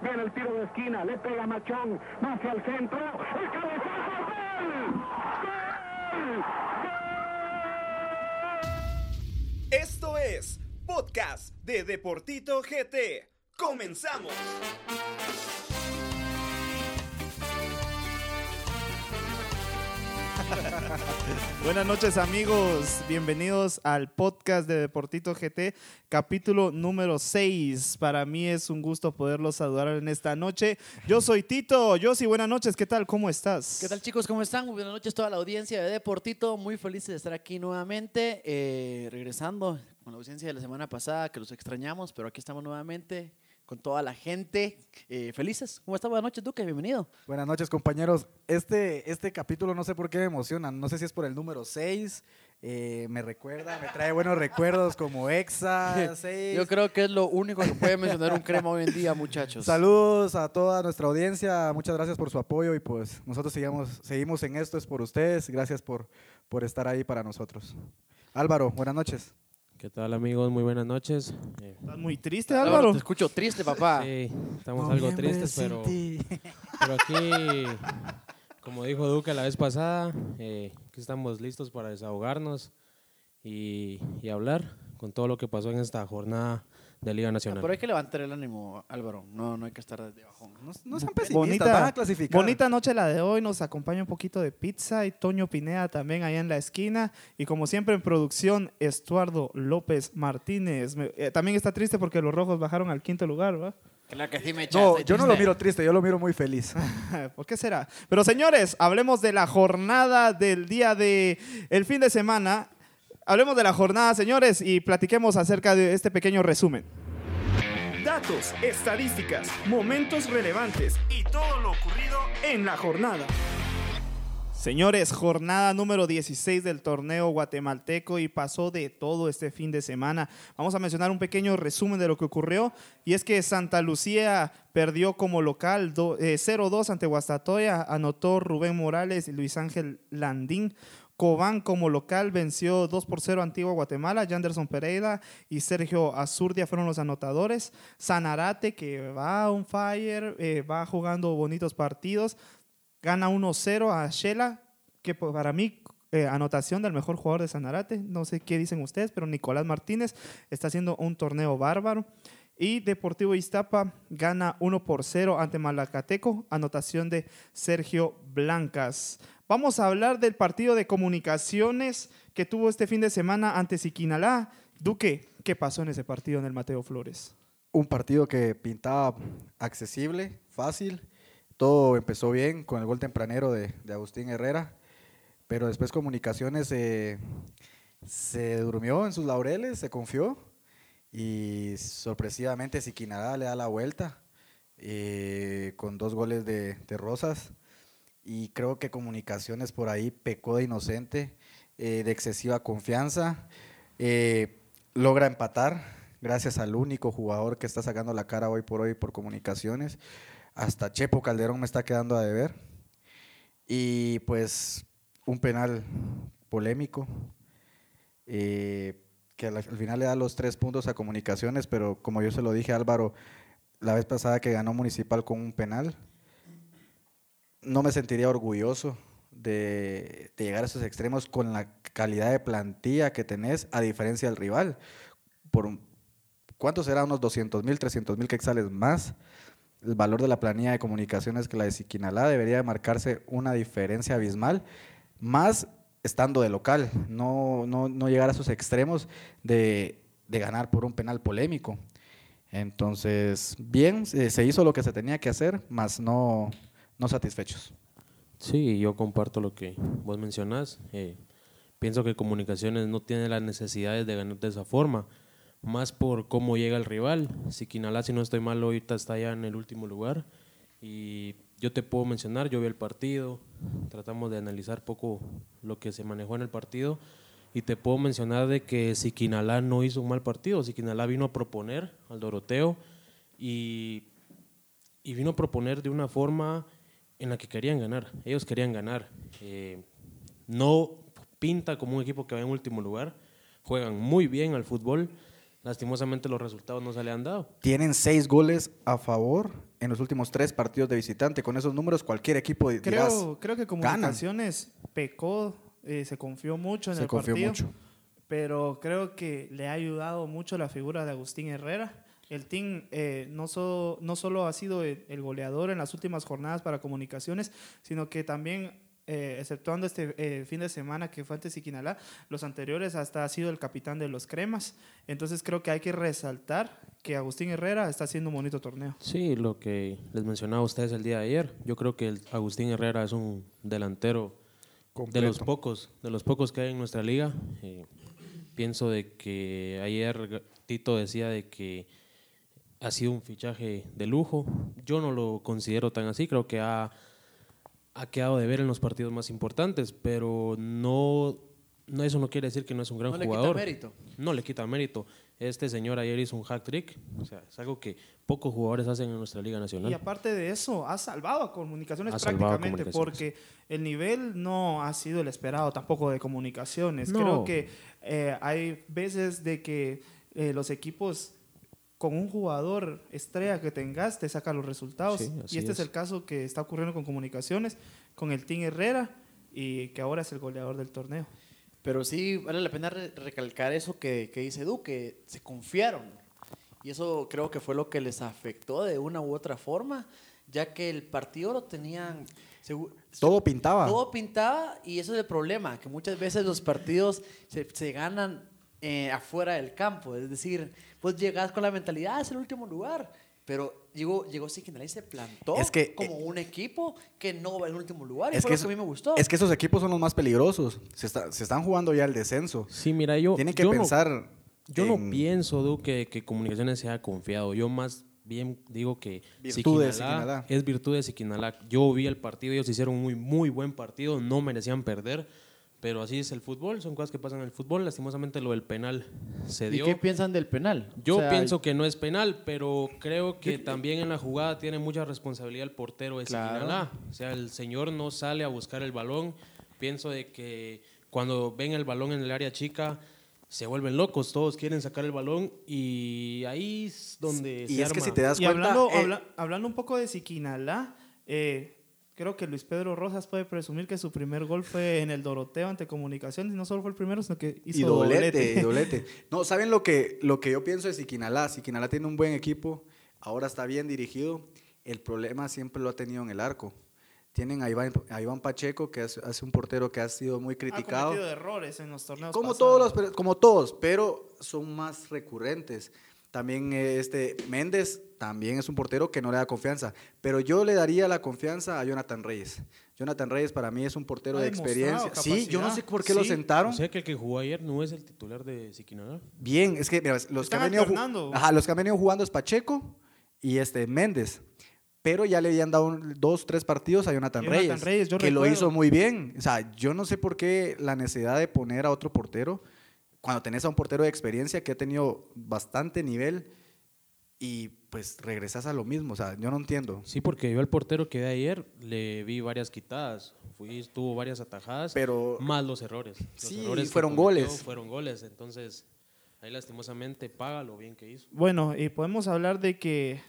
Viene el tiro de esquina, le pega Machón, hacia el centro, el. Esto es Podcast de Deportito GT. ¡Comenzamos! Buenas noches amigos, bienvenidos al podcast de Deportito GT, capítulo número 6. Para mí es un gusto poderlos saludar en esta noche. Yo soy Tito, yo sí, buenas noches, ¿qué tal? ¿Cómo estás? ¿Qué tal chicos? ¿Cómo están? Muy buenas noches a toda la audiencia de Deportito. Muy feliz de estar aquí nuevamente, eh, regresando con la ausencia de la semana pasada, que los extrañamos, pero aquí estamos nuevamente con toda la gente. eh, felices. ¿Cómo estás? Buenas noches, Duque. Bienvenido. Buenas noches, compañeros. Este, este capítulo no sé por qué me emociona. No sé si es por el número 6. me recuerda, me trae buenos recuerdos como Exa 6. Yo creo que es lo único que puede mencionar un crema hoy en día, muchachos. Saludos a toda nuestra audiencia. Muchas gracias por su apoyo y pues nosotros sigamos, seguimos en esto, es por ustedes. Gracias por, por estar ahí para nosotros. Álvaro, buenas noches. ¿Qué tal amigos? Muy buenas noches. Eh, ¿Estás muy triste, Álvaro, Álvaro? Te escucho triste, papá. sí, estamos algo tristes, pero, pero aquí, como dijo Duque la vez pasada, eh, aquí estamos listos para desahogarnos y, y hablar con todo lo que pasó en esta jornada de Liga Nacional. Pero hay que levantar el ánimo, Álvaro. No, no hay que estar de bajón. No, no sean pesimistas, Bonita, van a clasificar. bonita noche la de hoy, nos acompaña un poquito de pizza y Toño Pineda también ahí en la esquina. Y como siempre en producción, Estuardo López Martínez. Me- eh, también está triste porque los rojos bajaron al quinto lugar, ¿va? Claro que sí me No, echaste, yo no lo miro triste, yo lo miro muy feliz. ¿Por qué será? Pero señores, hablemos de la jornada del día de el fin de semana. Hablemos de la jornada, señores, y platiquemos acerca de este pequeño resumen. Datos, estadísticas, momentos relevantes y todo lo ocurrido en la jornada. Señores, jornada número 16 del torneo guatemalteco y pasó de todo este fin de semana. Vamos a mencionar un pequeño resumen de lo que ocurrió y es que Santa Lucía perdió como local do- eh, 0-2 ante Guastatoya, anotó Rubén Morales y Luis Ángel Landín. Cobán como local venció 2 por 0 a Antigua Guatemala. Janderson Pereira y Sergio Azurdia fueron los anotadores. Sanarate, que va on fire, eh, va jugando bonitos partidos, gana 1-0 a Shela, que pues, para mí eh, anotación del mejor jugador de Sanarate. No sé qué dicen ustedes, pero Nicolás Martínez está haciendo un torneo bárbaro. Y Deportivo Iztapa gana 1 por 0 ante Malacateco, anotación de Sergio Blancas. Vamos a hablar del partido de comunicaciones que tuvo este fin de semana ante Siquinalá. Duque, ¿qué pasó en ese partido en el Mateo Flores? un partido que pintaba accesible, fácil. Todo empezó bien con el gol tempranero de, Agustín Herrera, pero después Comunicaciones se durmió en sus laureles, se confió y sorpresivamente Siquinalá le da la vuelta eh, con dos goles de Rosas y creo que Comunicaciones por ahí pecó de inocente, eh, de excesiva confianza, eh, logra empatar gracias al único jugador que está sacando la cara hoy por hoy por Comunicaciones. Hasta Chepo Calderón me está quedando a deber. Y pues un penal polémico, eh, que al, al final le da los tres puntos a Comunicaciones, pero como yo se lo dije a Álvaro la vez pasada que ganó Municipal con un penal, no me sentiría orgulloso de, llegar a esos extremos con la calidad de plantilla que tenés, a diferencia del rival. Por ¿Cuánto será? Unos 200 mil, 300 mil quexales más. El valor de la planilla de comunicaciones que la de Siquinalá debería de marcarse una diferencia abismal, más estando de local, no, no, no llegar a esos extremos de, de ganar por un penal polémico. Entonces, bien, se hizo lo que se tenía que hacer, más no, no satisfechos. Sí, yo comparto lo que vos mencionás. Eh, pienso que Comunicaciones no tiene las necesidades de ganar de esa forma, más por cómo llega el rival. Siquinalá, si no estoy mal, ahorita está ya en el último lugar. Y yo te puedo mencionar, yo vi el partido, tratamos de analizar poco lo que se manejó en el partido. Y te puedo mencionar de que Siquinalá no hizo un mal partido. Siquinalá vino a proponer al Doroteo y y vino a proponer de una forma en la que querían ganar. Ellos querían ganar. Eh, no pinta como un equipo que va en último lugar. Juegan muy bien al fútbol. lastimosamente los resultados no se le han dado. Tienen seis goles a favor en los últimos tres partidos de visitante. Con esos números, cualquier equipo dirás, Creo, creo que Comunicaciones pecó, eh, se confió mucho en Se el confió partido. mucho. Pero creo que le ha ayudado mucho la figura de Agustín Herrera. El team eh, no, so- no solo ha sido el, el goleador en las últimas jornadas para comunicaciones, sino que también, eh, exceptuando este eh, fin de semana que fue ante Siquinalá, los anteriores hasta ha sido el capitán de los cremas. Entonces creo que hay que resaltar que Agustín Herrera está haciendo un bonito torneo. Sí, lo que les mencionaba a ustedes el día de ayer. Yo creo que el Agustín Herrera es un delantero de los Completo. pocos, de los pocos que hay en nuestra liga. Eh, pienso de que ayer Tito decía de que ha sido un fichaje de lujo. Yo no lo considero tan así. Creo que ha, ha quedado de ver en los partidos más importantes, pero no, no eso no quiere decir que no es un gran No le quita jugador. mérito. No le quita mérito. Este señor ayer hizo un hack trick. O sea, es algo que pocos jugadores hacen en nuestra liga nacional. Y aparte de eso, ha salvado a comunicaciones Ha salvado a prácticamente Comunicaciones. porque el nivel no ha sido el esperado tampoco de comunicaciones. No. Creo que eh, hay veces de que eh, los equipos con un jugador estrella que tengas te saca los resultados. Sí, y este es. es. el caso que está ocurriendo con comunicaciones, con el Team Herrera y que ahora es el goleador del torneo. Pero sí vale la pena re- recalcar eso que, que dice Edu, que se confiaron. Y eso creo que fue lo que les afectó de una u otra forma, ya que el partido lo tenían... Todo pintaba. Todo pintaba y eso es el problema, que muchas veces los partidos se, se ganan eh, afuera del campo. Es decir, pues llegas con la mentalidad, "Ah, es el último lugar. Pero llegó, llegó Siquinalá y se plantó Es que, como eh, un equipo que no va en último lugar. Y Es fue que, lo que a mí me gustó. es que esos equipos son los más peligrosos. Se, está- se están jugando ya el descenso. Sí, mira, yo. Tienen que yo no- pensar. Yo no en pienso, Du, que, que Comunicaciones sea confiado. Yo más bien digo que Virtud de Siquinalá Siquinalá. es virtud de Siquinalá. Yo vi el partido, ellos hicieron un muy, muy buen partido, no merecían perder, pero así es el fútbol, son cosas que pasan en el fútbol. Lastimosamente lo del penal se ¿Y dio. qué piensan del penal? Yo O sea, pienso que no es penal, pero creo que también en la jugada tiene mucha responsabilidad el portero de Claro. Siquinalá. O sea, el señor no sale a buscar el balón. Pienso de que cuando ven el balón en el área chica se vuelven locos, todos quieren sacar el balón y ahí es donde Y se es que si te das Y cuenta. hablando, eh, habla- hablando un poco de Siquinalá, eh, creo que Luis Pedro Rosas puede presumir que su primer gol fue en el Doroteo ante Comunicaciones. No solo fue el primero, sino que hizo y doblete, y doblete. No, ¿saben lo que, lo que yo pienso de Siquinalá? Siquinalá tiene un buen equipo, ahora está bien dirigido. El problema siempre lo ha tenido en el arco. Tienen a Iván, a Iván Pacheco, que es, es un portero que ha sido muy Ha criticado. cometido errores en los torneos Como pasados. todos, los, como todos, pero son más recurrentes. También eh, este Méndez también es un portero que no le da confianza, pero yo le daría la confianza a Jonathan Reyes. Jonathan Reyes para mí es un portero Ha de experiencia. Sí, yo no sé por qué lo sentaron. O sea que el que jugó ayer no es el titular de Siquinalá. Bien, es que mira, los que, han venido. Ajá, los que han venido jugando es Pacheco y este Méndez. Pero ya le habían dado un- dos, tres partidos a Jonathan, Jonathan Reyes, Reyes, yo que lo hizo muy bien. O sea, yo no sé por qué la necesidad de poner a otro portero cuando tenés a un portero de experiencia que ha tenido bastante nivel y pues regresas a lo mismo. O sea, yo no entiendo. Sí, porque yo al portero que vi ayer le vi varias quitadas, fui, tuvo varias atajadas, Pero más los errores. Los Sí, errores fueron goles. Fueron goles, entonces ahí lastimosamente paga lo bien que hizo. Bueno, y podemos hablar de que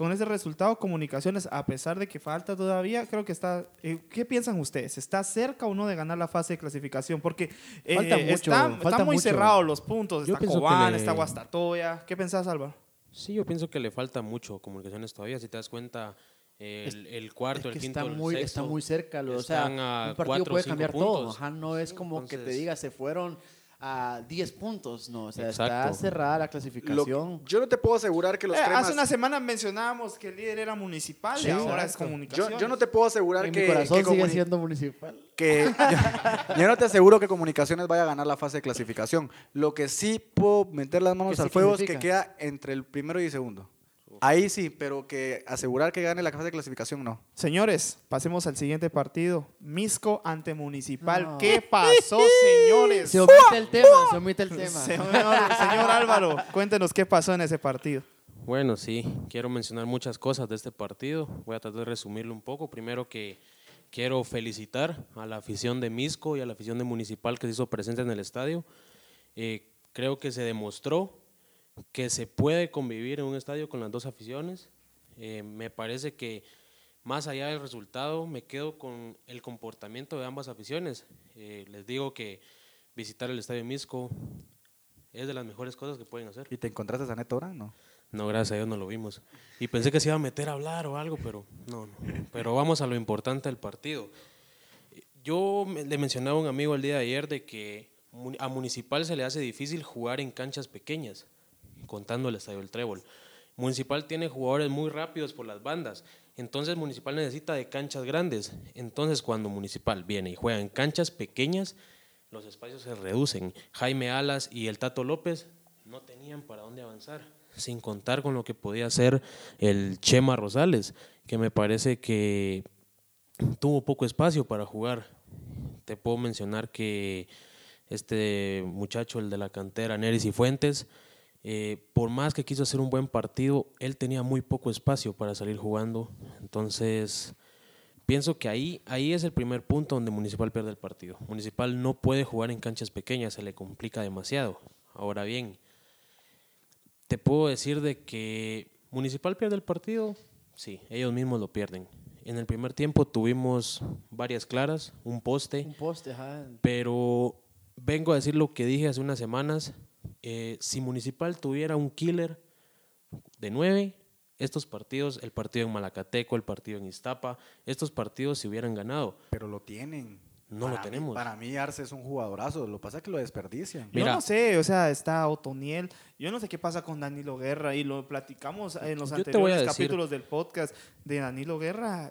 con ese resultado, Comunicaciones, a pesar de que falta todavía, creo que está. eh, ¿Qué piensan ustedes? ¿Está cerca o no de ganar la fase de clasificación? Porque eh, Falta mucho, está, falta está muy mucho. cerrados los puntos. Yo Está Cobán, le- está Guastatoya. ¿Qué pensás, Álvaro? Sí, yo pienso que le falta mucho comunicaciones todavía. Si te das cuarto, el, el cuarto, Es que el quinto, está el muy, sexto, está muy cerca. lo- o sea, están a un partido puede cambiar todo. puntos. Ajá, no es como que te diga, se fueron a 10 puntos. No, o sea, está cerrada la Lo- clasificación. yo no te puedo asegurar que los Eh, cremas... hace una semana mencionábamos que el líder era municipal Sí, y ahora es exacto. yo, Comunicaciones. yo no te puedo asegurar en que... mi corazón que sigue Comuni- siendo municipal. que yo, yo no te aseguro que Comunicaciones vaya a ganar la fase de clasificación. Lo que sí puedo meter las manos al fuego es que queda entre el primero y el segundo. Ahí sí, pero que asegurar que gane la fase de clasificación no. Señores, pasemos al siguiente partido. Misco ante Municipal. No. ¿Qué pasó, señores? Se omite el tema, se omite el tema. Señor, señor Álvaro, cuéntenos qué pasó en ese partido. Bueno, sí, quiero mencionar muchas cosas de este partido. Voy a tratar de resumirlo un poco. Primero que quiero felicitar a la afición de Misco y a la afición de Municipal que se hizo presente en el estadio. Eh, creo que se demostró que se puede convivir en un estadio con las dos aficiones. Eh, me parece que más allá del resultado, me quedo con el comportamiento de ambas aficiones. Eh, les digo que visitar el Estadio Misco es de las mejores cosas que pueden hacer. ¿Y te encontraste a Neto? No. No, gracias a Dios no lo vimos. Y pensé que se iba a meter a hablar o algo, pero no, no. Pero vamos a lo importante del partido. Yo le mencionaba a un amigo el día de ayer de que a Municipal se le hace difícil jugar en canchas pequeñas, contando el Estadio del Trébol. Municipal tiene jugadores muy rápidos por las bandas, entonces Municipal necesita de canchas grandes. Entonces cuando Municipal viene y juega en canchas pequeñas, los espacios se reducen. Jaime Alas y el Tato López no tenían para dónde avanzar, sin contar con lo que podía hacer el Chema Rosales, que me parece que tuvo poco espacio para jugar. Te puedo mencionar que este muchacho, el de la cantera, Neris y Fuentes, eh, por más que quiso hacer un buen partido, él tenía muy poco espacio para salir jugando. Entonces, pienso que ahí, ahí es el primer punto donde Municipal pierde el partido. Municipal no puede jugar en canchas pequeñas, se le complica demasiado. Ahora bien, te puedo decir de que Municipal pierde el partido, sí, ellos mismos lo pierden. En el primer tiempo tuvimos varias claras, un poste, Un poste, ajá. pero vengo a decir lo que dije hace unas semanas. Eh, si Municipal tuviera un killer de nueve, estos partidos, el partido en Malacateco, el partido en Iztapa, estos partidos se hubieran ganado. Pero lo tienen. No lo mí- tenemos. para mí Arce es un jugadorazo. Lo que pasa es que lo desperdician. Yo no sé, o sea, está Otoniel. Yo no sé qué pasa con Danilo Guerra y lo platicamos en los Yo anteriores decir- capítulos del podcast de Danilo Guerra.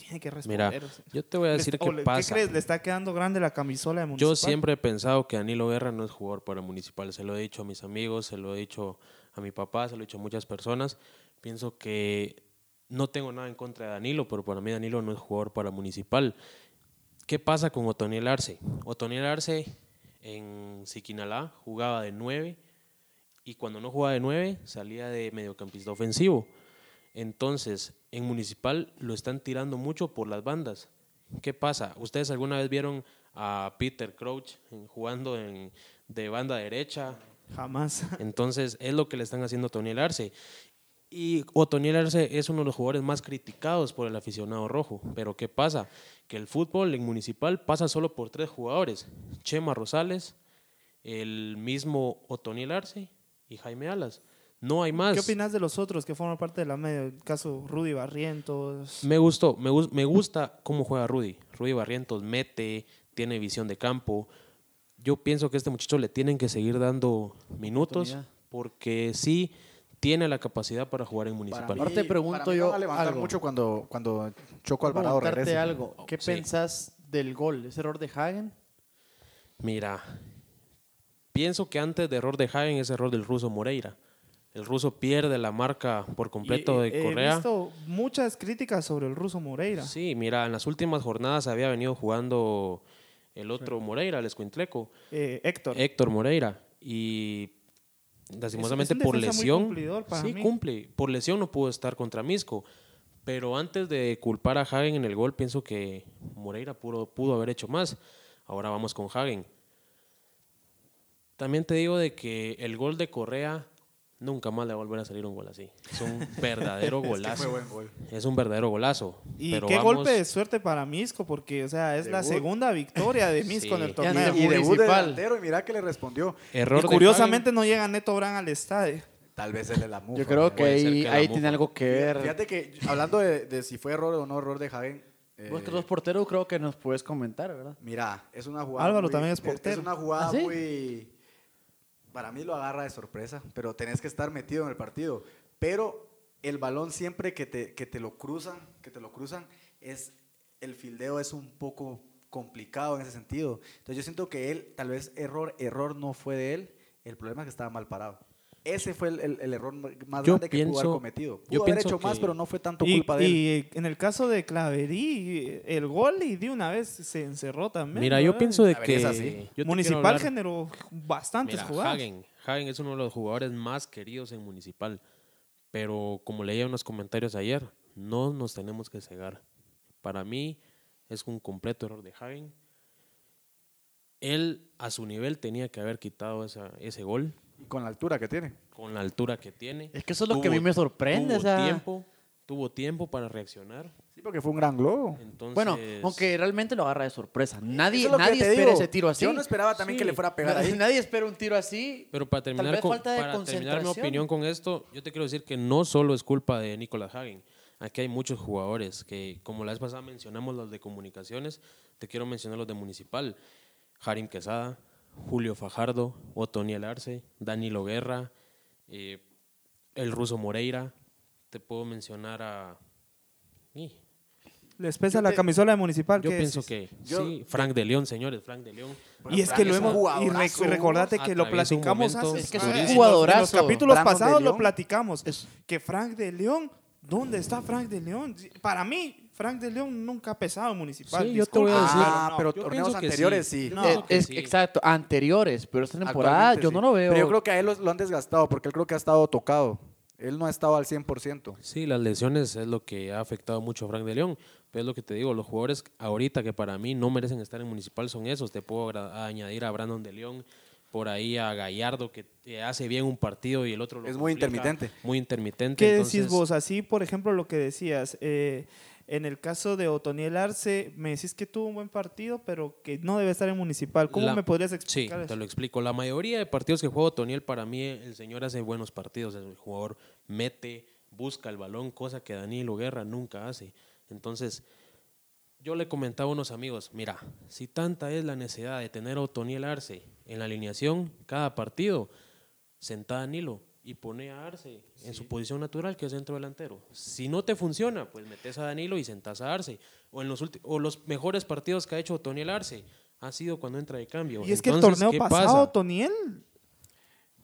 Tiene que Mira, responder. o sea. yo te voy a decir qué le- pasa. crees? ¿Le está quedando grande la camisola de Municipal? Yo siempre he pensado que Danilo Guerra no es jugador para Municipal. Se lo he dicho a mis amigos, se lo he dicho a mi papá, se lo he dicho a muchas personas. Pienso que no tengo nada en contra de Danilo, pero para mí Danilo no es jugador para Municipal. ¿Qué pasa con Otoniel Arce? Otoniel Arce en Siquinalá jugaba de 9 y cuando no jugaba de 9 salía de mediocampista ofensivo. Entonces, en Municipal lo están tirando mucho por las bandas. ¿Qué pasa? ¿Ustedes alguna vez vieron a Peter Crouch jugando en- de banda derecha? Jamás. Entonces, es lo que le están haciendo a Otoniel Arce. Y Otoniel Arce es uno de los jugadores más criticados por el aficionado rojo. Pero ¿qué pasa? Que el fútbol en Municipal pasa solo por tres jugadores. Chema Rosales, el mismo Otoniel Arce y Jaime Alas. No hay más. ¿Qué opinas de los otros que forman parte de la media? El caso Rudy Barrientos. Me gustó, me, gus- me gusta cómo juega Rudy. Rudy Barrientos mete, tiene visión de campo. Yo pienso que a este muchacho le tienen que seguir dando minutos porque sí tiene la capacidad para jugar en Para municipal. mí- Ahora te pregunto para mí yo van a levantar algo. mucho cuando, cuando Choco Alvarado regrese. algo. ¿Qué Sí. pensás del gol? ¿Ese error de Hagen? Mira, pienso que antes de error de Hagen es error del ruso Moreira. El ruso pierde la marca por completo Y, de eh, Correa. He visto muchas críticas sobre el ruso Moreira. Sí, mira, en las últimas jornadas había venido jugando el otro Moreira, el escuintleco. Eh, Héctor. Héctor Moreira y lastimosamente por lesión sí mí. cumple por lesión no pudo estar contra Misco pero antes de culpar a Hagen en el gol pienso que Moreira pudo, pudo haber hecho más ahora vamos con Hagen también te digo de que el gol de Correa nunca más le va a volver a salir un gol así es un verdadero golazo fue buen gol. es un verdadero golazo Y pero qué vamos- golpe de suerte para Misco, porque, o sea, es la segunda victoria de Misco en Sí. el torneo. Ya, Y debut de delantero y mira que le respondió. error Y curiosamente no llega Neto Brand al estadio. Tal vez él es la mufa. Yo creo que ahí, que tiene algo que ver. Fíjate que hablando de, de si fue error o no error de Hagen. eh, Vos que sos portero creo que nos puedes comentar, ¿verdad? Mira, es una jugada. Álvaro muy- también es portero. Es una jugada ¿Ah, sí? muy. Para mí lo agarra de sorpresa, pero tenés que estar metido en el partido. Pero el balón siempre que te, que te lo cruzan, que te lo cruzan, es el fildeo es un poco complicado en ese sentido. Entonces yo siento que él, tal vez error, error no fue de él, el problema es que estaba mal parado. Ese fue el, el- el error más Yo grande que pudo haber pienso- cometido. Pudo yo haber pienso hecho más, pero no fue tanto Y, culpa de él. y en el caso de Claverí, el gol y de una vez se encerró también. mira yo pienso de que es así. Municipal generó bastantes Mira, jugadas. Hagen, Hagen es uno de los jugadores más queridos en Municipal, pero como leía en los comentarios ayer, no nos tenemos que cegar. Para mí es un completo error de Hagen. Él a su nivel tenía que haber quitado esa- ese gol. Y con la altura que tiene. con la altura que tiene. Es que eso es lo que a mí me sorprende, Tuvo o sea- tiempo, tuvo tiempo para reaccionar. Sí, porque fue un gran globo. Entonces, Bueno, aunque realmente lo agarra de sorpresa. Nadie, es que nadie espera digo. ese tiro así. Yo no esperaba también que Sí. le fuera a pegar ahí. Nadie espera un tiro así. Pero para terminar, con, falta de para terminar mi opinión con esto, yo te quiero decir que no solo es culpa de Nicolás Hagen. Aquí hay muchos jugadores que, como la vez pasada mencionamos los de comunicaciones, te quiero mencionar los de Municipal. Harim Quesada, Julio Fajardo, Otoniel Arce, Danilo Guerra, eh, el ruso Moreira. Te puedo mencionar a... y Les pesa la camisola de municipal. yo ¿qué pienso que Yo- sí, Frank de León, señores, Frank de León. Y es que lo hemos. Y rec- recordate que lo platicamos momento hace. Es que es un jugadorazo. En los capítulos Brandon pasados lo platicamos. Que Frank de León. ¿Dónde está Frank de León? Para mí, Frank de León nunca ha pesado en municipal. Sí, yo te voy a decir- Ah, no. pero torneos anteriores sí. sí. No. Eh, es, sí. Exacto, anteriores, pero esta temporada yo sí. no lo veo. Pero yo creo que a él lo, lo han desgastado porque él creo que ha estado tocado. Él no ha estado al 100%. Sí, las lesiones es lo que ha afectado mucho a Frank de León. Pero es lo que te digo, los jugadores ahorita que para mí no merecen estar en Municipal son esos. Te puedo añadir a Brandon de León, por ahí a Gallardo que te hace bien un partido y el otro lo Es muy intermitente. Muy intermitente. ¿Qué entonces, decís vos? Así, por ejemplo, lo que decías. eh, en el caso de Otoniel Arce, me decís que tuvo un buen partido, pero que no debe estar en municipal. ¿Cómo La- me podrías Sí, explicar te eso? lo explico. La mayoría de partidos que juega Toniel, para mí, el señor hace buenos partidos. El jugador mete, busca el balón, cosa que Danilo Guerra nunca hace. Entonces, yo le comentaba a unos amigos, mira, si tanta es la necesidad de tener a Otoniel Arce en la alineación cada partido, senta a Danilo y pone a Arce en su posición natural, que es centro delantero. Si no te funciona, pues metes a Danilo y sentas a Arce. O, en los, o los mejores partidos que ha hecho Otoniel Arce ha sido cuando entra de cambio. Y es que el torneo ¿qué pasado, pasa? Toniel.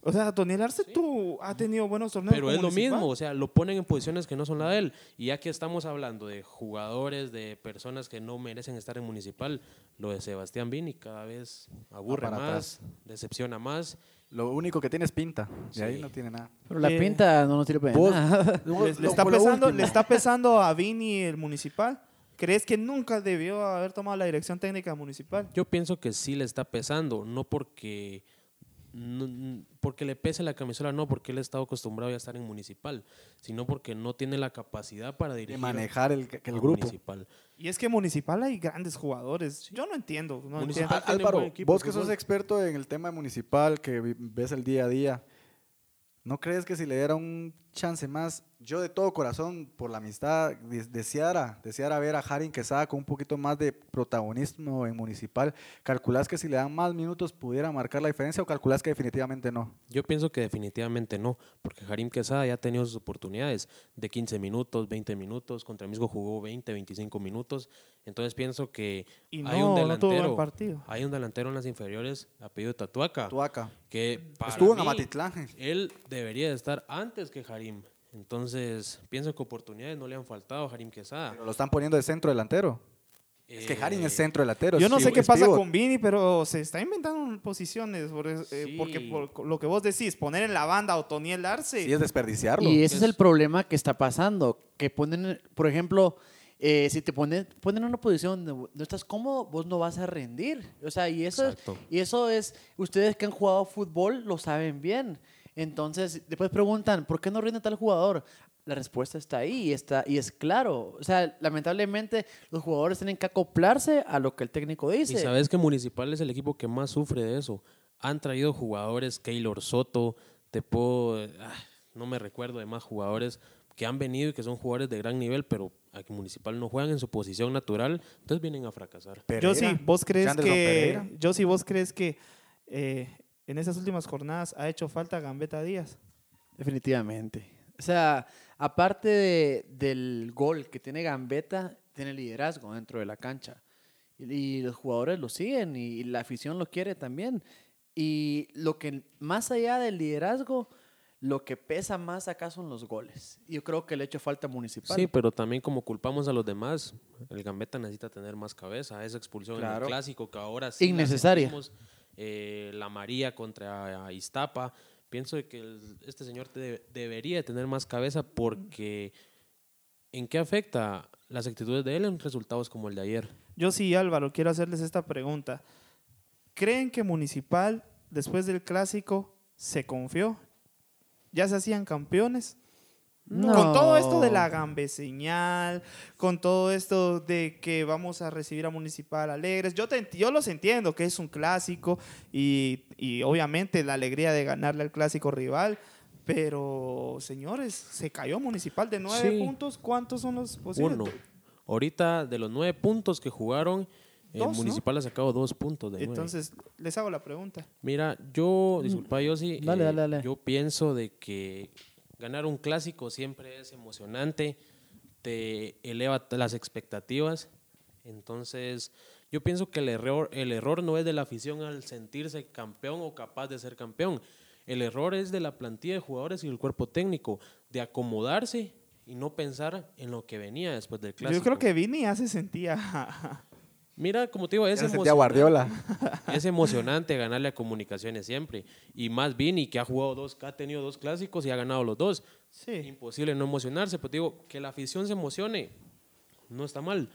O sea, Toniel Arce tú, ha tenido buenos torneos. Pero es lo mismo, o sea, lo ponen en posiciones que no son la de él. Y ya que estamos hablando de jugadores, de personas que no merecen estar en municipal, lo de Sebastián Vini cada vez aburre más, decepciona más. Lo único que tiene es pinta. De ahí Sí. no tiene nada. Pero la Eh, pinta no nos sirve de nada. Le, está pesando, le está pesando a Vini el municipal. ¿Crees que nunca debió haber tomado la dirección técnica municipal? Yo pienso que sí le está pesando, no porque no- porque le pese la camisola, no porque él ha estado acostumbrado ya a estar en municipal, sino porque no tiene la capacidad para De dirigir manejar el, el grupo. municipal. Y es que municipal hay grandes jugadores. Yo no entiendo. No entiendo. Álvaro, equipo vos que sos experto en el tema municipal, que ves el día a día, ¿no crees que si le diera un chance más, yo de todo corazón, por la amistad, de- deseara, deseara ver a Harin Quesada con un poquito más de protagonismo en municipal? ¿Calculás que si le dan más minutos pudiera marcar la diferencia o calculás que definitivamente no? Yo pienso que definitivamente no, porque Harim Quesada ya ha tenido sus oportunidades de 15 minutos, 20 minutos, contra Misco jugó 20, 25 minutos, entonces pienso que Y hay un no delantero, partido. hay un delantero en las inferiores, apellido Tatuaca, Tuaca. que para Estuvo en mí, Amatitlán. él debería de estar antes que Harim, entonces pienso que oportunidades no le han faltado a Harim Quesada. Pero lo están poniendo de centro delantero. es que Harin Eh, es centro delantero. Yo no sé qué pasa pivot. con Vini, pero se está inventando posiciones. por eh, Sí. Porque por lo que vos decís, poner en la banda a Otoniel Arce. Sí, es desperdiciarlo. Y ese es Es- el problema que está pasando. Que ponen, por ejemplo, eh, si te ponen, ponen en una posición donde no estás cómodo, vos no vas a rendir. O sea, y eso, es, y eso es, ustedes que han jugado fútbol lo saben bien. Entonces, después preguntan, ¿por qué no rinde tal jugador? La respuesta está ahí y, está, y es claro. O sea, lamentablemente los jugadores tienen que acoplarse a lo que el técnico Y dice. sabes que Municipal es el equipo que más sufre de eso. Han traído jugadores, Keylor Soto, te puedo, ah, no me recuerdo de más jugadores que han venido y que son jugadores de gran nivel, pero aquí Municipal no juegan en su posición natural, entonces vienen a fracasar. Yo sí, vos crees que. Pereira. Yo sí, vos crees que eh, en esas últimas jornadas ha hecho falta Gambetta Díaz. Definitivamente. O sea, aparte de- del gol que tiene Gambetta, tiene liderazgo dentro de la cancha. Y, y los jugadores lo siguen y, la afición lo quiere también. Y lo que, más allá del liderazgo, lo que pesa más acá son los goles. Y yo creo que le ha hecho falta municipal. Sí, pero también como culpamos a los demás, el Gambetta necesita tener más cabeza. Esa expulsión en Claro. el clásico que ahora sí la Innecesaria. sentimos, eh, la María contra Iztapa. Pienso que este señor debería de tener más cabeza porque ¿en qué afecta las actitudes de él en resultados como el de ayer? Yo sí, Álvaro, quiero hacerles esta pregunta. ¿Creen que Municipal, después del clásico, se confió, ya se hacían campeones. No. Con todo esto de la gambe señal, con todo esto de que vamos a recibir a Municipal Alegres, yo, te, yo los entiendo que es un clásico y, y obviamente la alegría de ganarle al clásico rival, pero señores, se cayó Municipal de nueve Sí. puntos, ¿cuántos son los posibles? Uno. Ahorita, de los nueve puntos que jugaron, el ¿no? Municipal ha sacado dos puntos de nueve. Entonces, les hago la pregunta. Mira, yo, disculpa, yo sí. Dale, dale, dale. Yo pienso de que ganar un clásico siempre es emocionante, te eleva las expectativas. Entonces, yo pienso que el error, el error no es de la afición al sentirse campeón o capaz de ser campeón. El error es de la plantilla de jugadores y el cuerpo técnico, de acomodarse y no pensar en lo que venía después del clásico. Yo creo que Vini ya se sentía. Mira, como te digo, es emocionante. Guardiola. Es emocionante ganarle a Comunicaciones siempre. Y más Vini, que ha jugado dos, que ha tenido dos clásicos y ha ganado los dos. Sí. Imposible no emocionarse. Pero te digo, que la afición se emocione, no está mal.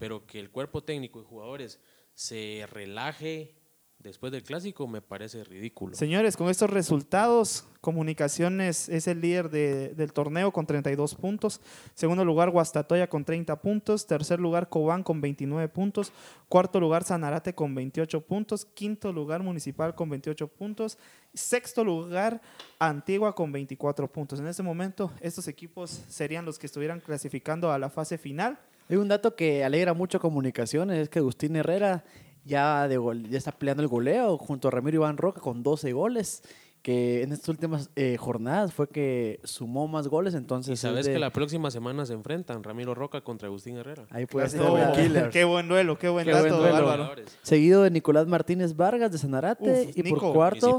Pero que el cuerpo técnico y jugadores se relaje después del clásico me parece ridículo. Señores, con estos resultados, Comunicaciones es el líder de- del torneo con 32 puntos. Segundo lugar, Guastatoya con 30 puntos. Tercer lugar, Cobán con 29 puntos. Cuarto lugar, Sanarate con 28 puntos. Quinto lugar, Municipal con 28 puntos. Sexto lugar, Antigua con 24 puntos. En este momento, estos equipos serían los que estuvieran clasificando a la fase final. Hay un dato que alegra mucho a comunicaciones, es que Agustín Herrera ya, de gol- ya está peleando el goleo junto a Ramiro Iván Roca con 12 goles, que en estas últimas eh, jornadas fue que sumó más goles, entonces... Y es sabes de- que la próxima semana se enfrentan Ramiro Roca contra Agustín Herrera. Ahí puede ser qué buen duelo, qué buen Qué dato, buen duelo. Seguido de Nicolás Martínez Vargas de Sanarate Uf, y Nico. por cuarto,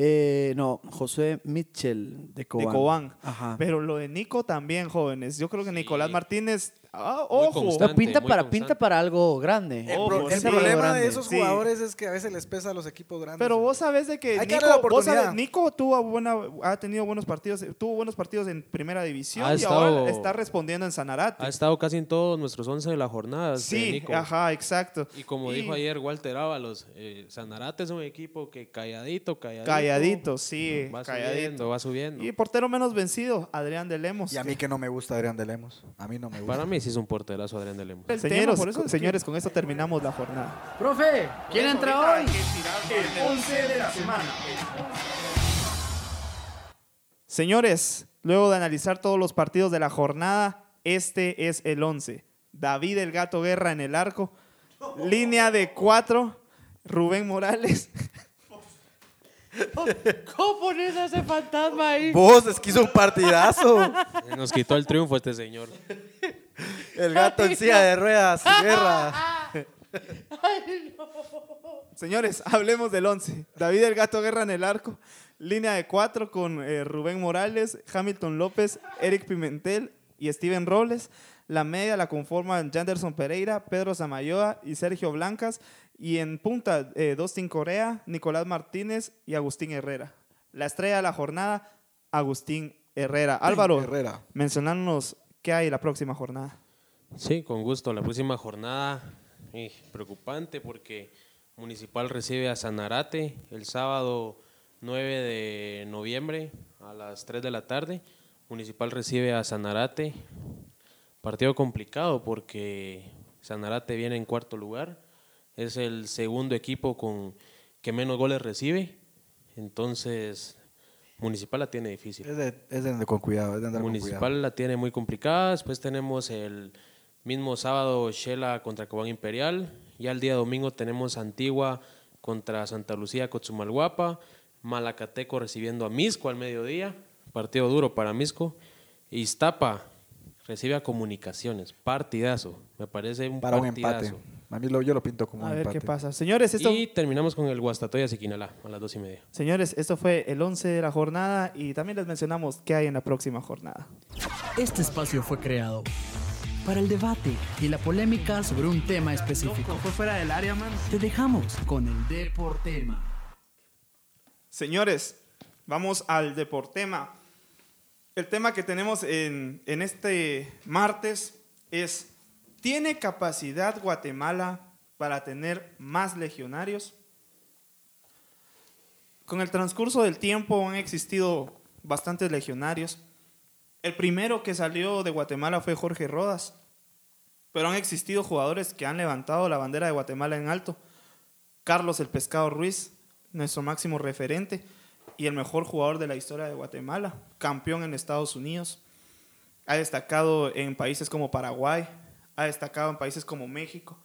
eh, no, José Mitchell de de Cobán. Cobán. Ajá. Pero lo de Nico también, jóvenes. Yo creo que Sí. Nicolás Martínez, ah, Muy ojo, constante. pinta, muy para, constante. pinta para algo grande. El, Ojo, pro- el sí. problema grande. de esos Sí. jugadores es que a veces les pesa a los equipos grandes. pero vos sabés de que Hay que Nico, la vos sabés. Nico tuvo buena, ha tenido buenos partidos, tuvo buenos partidos en primera división Ha y ahora está respondiendo en Sanarate. Ha estado casi en todos nuestros 11 de la jornada. este, sí, Nico. ajá, exacto. Y como Y dijo ayer Walter Ábalos, eh, Sanarate es un equipo que calladito, calladito. Calladito, sí, Va calladito. subiendo, va subiendo. Y portero menos vencido, Adrián de Lemos. Y a mí que no me gusta Adrián de Lemos. A mí no me gusta. Para mí es un porterazo Adrián de Lemos. El tema, Señores, por eso es señores, con esto terminamos la jornada. Profe, ¿quién entra hoy? El 11 de la semana. Señores, luego de analizar todos los partidos de la jornada, este es el 11. David el Gato Guerra en el arco. Línea de cuatro. Rubén Morales. ¿Cómo pones a ese fantasma ahí? Vos, es que hizo un partidazo. Nos quitó el triunfo este señor. El gato en silla de ruedas, guerra. Señores, hablemos del 11. David el Gato Guerra en el arco. Línea de cuatro con eh, Rubén Morales, Hamilton López, Eric Pimentel y Steven Robles. La media la conforman Janderson Pereira, Pedro Samayoa y Sergio Blancas. Y en punta, eh, Dustin Corea, Nicolás Martínez y Agustín Herrera. La estrella de la jornada, Agustín Herrera. Álvaro, Herrera. mencionarnos qué hay la próxima jornada. Sí, con gusto. La próxima jornada, eh, preocupante porque Municipal recibe a Sanarate el sábado 9 de noviembre a las 3 de la tarde. Municipal recibe a Sanarate. Partido complicado porque Sanarate viene en cuarto lugar. Es el segundo equipo con que menos goles recibe. Entonces, Municipal la tiene difícil. Es de, es de andar con cuidado, es de andar con Municipal cuidado. la tiene muy complicada. Después tenemos el mismo sábado Shela contra Cobán Imperial. Ya el día domingo tenemos Antigua contra Santa Lucía Cotzumalguapa. Malacateco recibiendo a Misco al mediodía. Partido duro para Misco. Iztapa recibe a Comunicaciones. Partidazo. Me parece un Para un partidazo. empate. A mí lo, yo lo pinto como A un ver empate. qué pasa. Señores, esto... Y terminamos con el Guastatoya Siquinalá a las dos y media. Señores, esto fue el 11 de la jornada y también les mencionamos qué hay en la próxima jornada. Este espacio fue creado para el debate y la polémica sobre un tema específico. Fue fuera del área, man. Te dejamos con el Deportema. Señores, vamos al deportema. El tema que tenemos en, en este martes es, ¿tiene capacidad Guatemala para tener más legionarios? Con el transcurso del tiempo han existido bastantes legionarios. El primero que salió de Guatemala fue Jorge Rodas, pero han existido jugadores que han levantado la bandera de Guatemala en alto. Carlos el Pescado Ruiz, nuestro máximo referente y el mejor jugador de la historia de Guatemala, campeón en Estados Unidos. Ha destacado en países como Paraguay, ha destacado en países como México,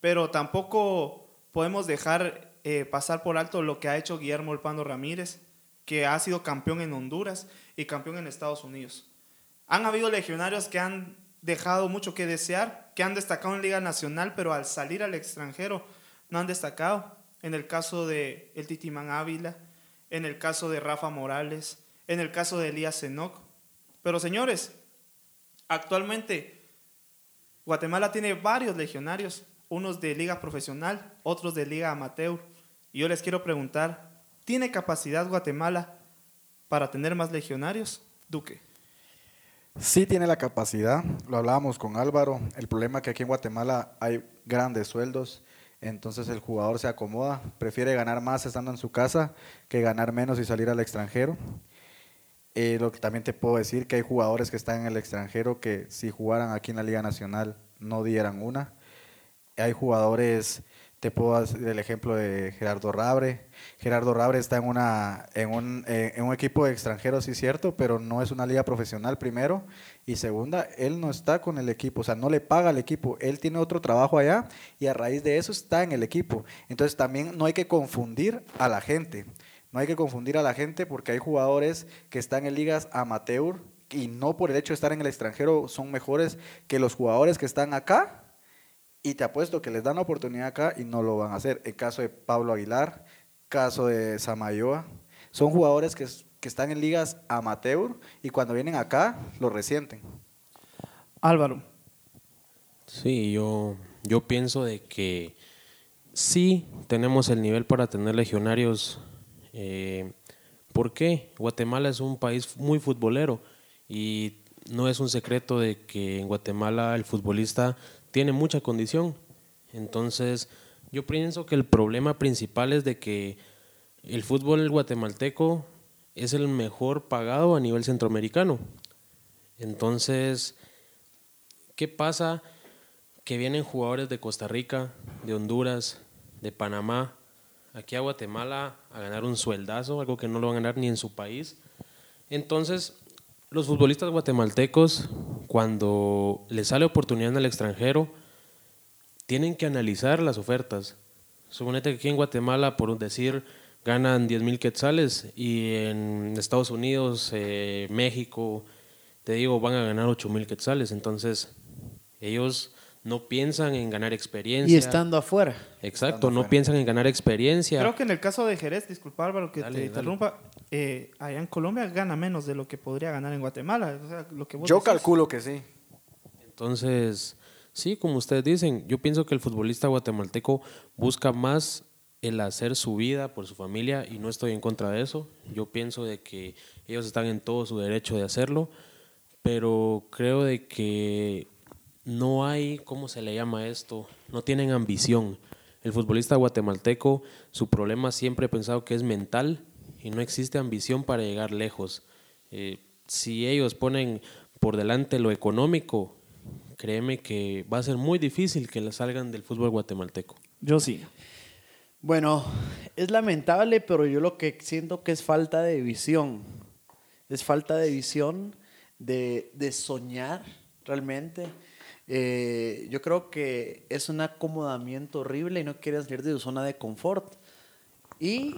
pero tampoco podemos dejar eh, pasar por alto lo que ha hecho Guillermo Elpando Ramírez, que ha sido campeón en Honduras y campeón en Estados Unidos. Han habido legionarios que han dejado mucho que desear, que han destacado en Liga Nacional, pero al salir al extranjero no han destacado. En el caso de el Titimán Ávila, en el caso de Rafa Morales, en el caso de Elías Enoch. Pero señores, actualmente Guatemala tiene varios legionarios, unos de liga profesional, otros de liga amateur. Y yo les quiero preguntar, ¿tiene capacidad Guatemala para tener más legionarios? Duque. Sí tiene la capacidad, lo hablábamos con Álvaro, el problema es que aquí en Guatemala hay grandes sueldos, entonces el jugador se acomoda, prefiere ganar más estando en su casa que ganar menos y salir al extranjero. Eh, lo que también te puedo decir que hay jugadores que están en el extranjero que si jugaran aquí en la Liga Nacional no dieran una. Hay jugadores te puedo hacer el ejemplo de Gerardo Rabre. Gerardo Rabre está en, una, en, un, eh, en un equipo de extranjeros, sí cierto, pero no es una liga profesional primero. Y segunda, él no está con el equipo, o sea, no le paga al equipo. Él tiene otro trabajo allá y a raíz de eso está en el equipo. Entonces también no hay que confundir a la gente. No hay que confundir a la gente porque hay jugadores que están en ligas amateur y no por el hecho de estar en el extranjero son mejores que los jugadores que están acá y te apuesto que les dan la oportunidad acá y no lo van a hacer. El caso de Pablo Aguilar, caso de Samayoa, son jugadores que, que están en ligas amateur y cuando vienen acá lo resienten. Álvaro. Sí, yo, yo pienso de que sí tenemos el nivel para tener legionarios. Eh, ¿Por qué? Guatemala es un país muy futbolero y no es un secreto de que en Guatemala el futbolista tiene mucha condición. Entonces, yo pienso que el problema principal es de que el fútbol guatemalteco es el mejor pagado a nivel centroamericano. Entonces, ¿qué pasa? Que vienen jugadores de Costa Rica, de Honduras, de Panamá, aquí a Guatemala a ganar un sueldazo, algo que no lo van a ganar ni en su país. Entonces, los futbolistas guatemaltecos, cuando les sale oportunidad en el extranjero, tienen que analizar las ofertas. Suponete que aquí en Guatemala, por decir, ganan 10 mil quetzales y en Estados Unidos, eh, México, te digo, van a ganar 8 mil quetzales. Entonces, ellos no piensan en ganar experiencia. Y estando afuera. Exacto, no piensan en ganar experiencia. Creo que en el caso de Jerez, disculpa Álvaro que te interrumpa, eh, allá en Colombia gana menos de lo que podría ganar en Guatemala. lo que Yo calculo que sí. Entonces, sí, como ustedes dicen, yo pienso que el futbolista guatemalteco busca más el hacer su vida por su familia y no estoy en contra de eso. Yo pienso de que ellos están en todo su derecho de hacerlo, pero creo de que no hay, ¿cómo se le llama esto? No tienen ambición. El futbolista guatemalteco, su problema siempre he pensado que es mental y no existe ambición para llegar lejos. Eh, si ellos ponen por delante lo económico, créeme que va a ser muy difícil que le salgan del fútbol guatemalteco. Yo sí. Bueno, es lamentable, pero yo lo que siento que es falta de visión. Es falta de visión, de, de soñar realmente eh, yo creo que es un acomodamiento horrible y no quieren salir de su zona de confort. Y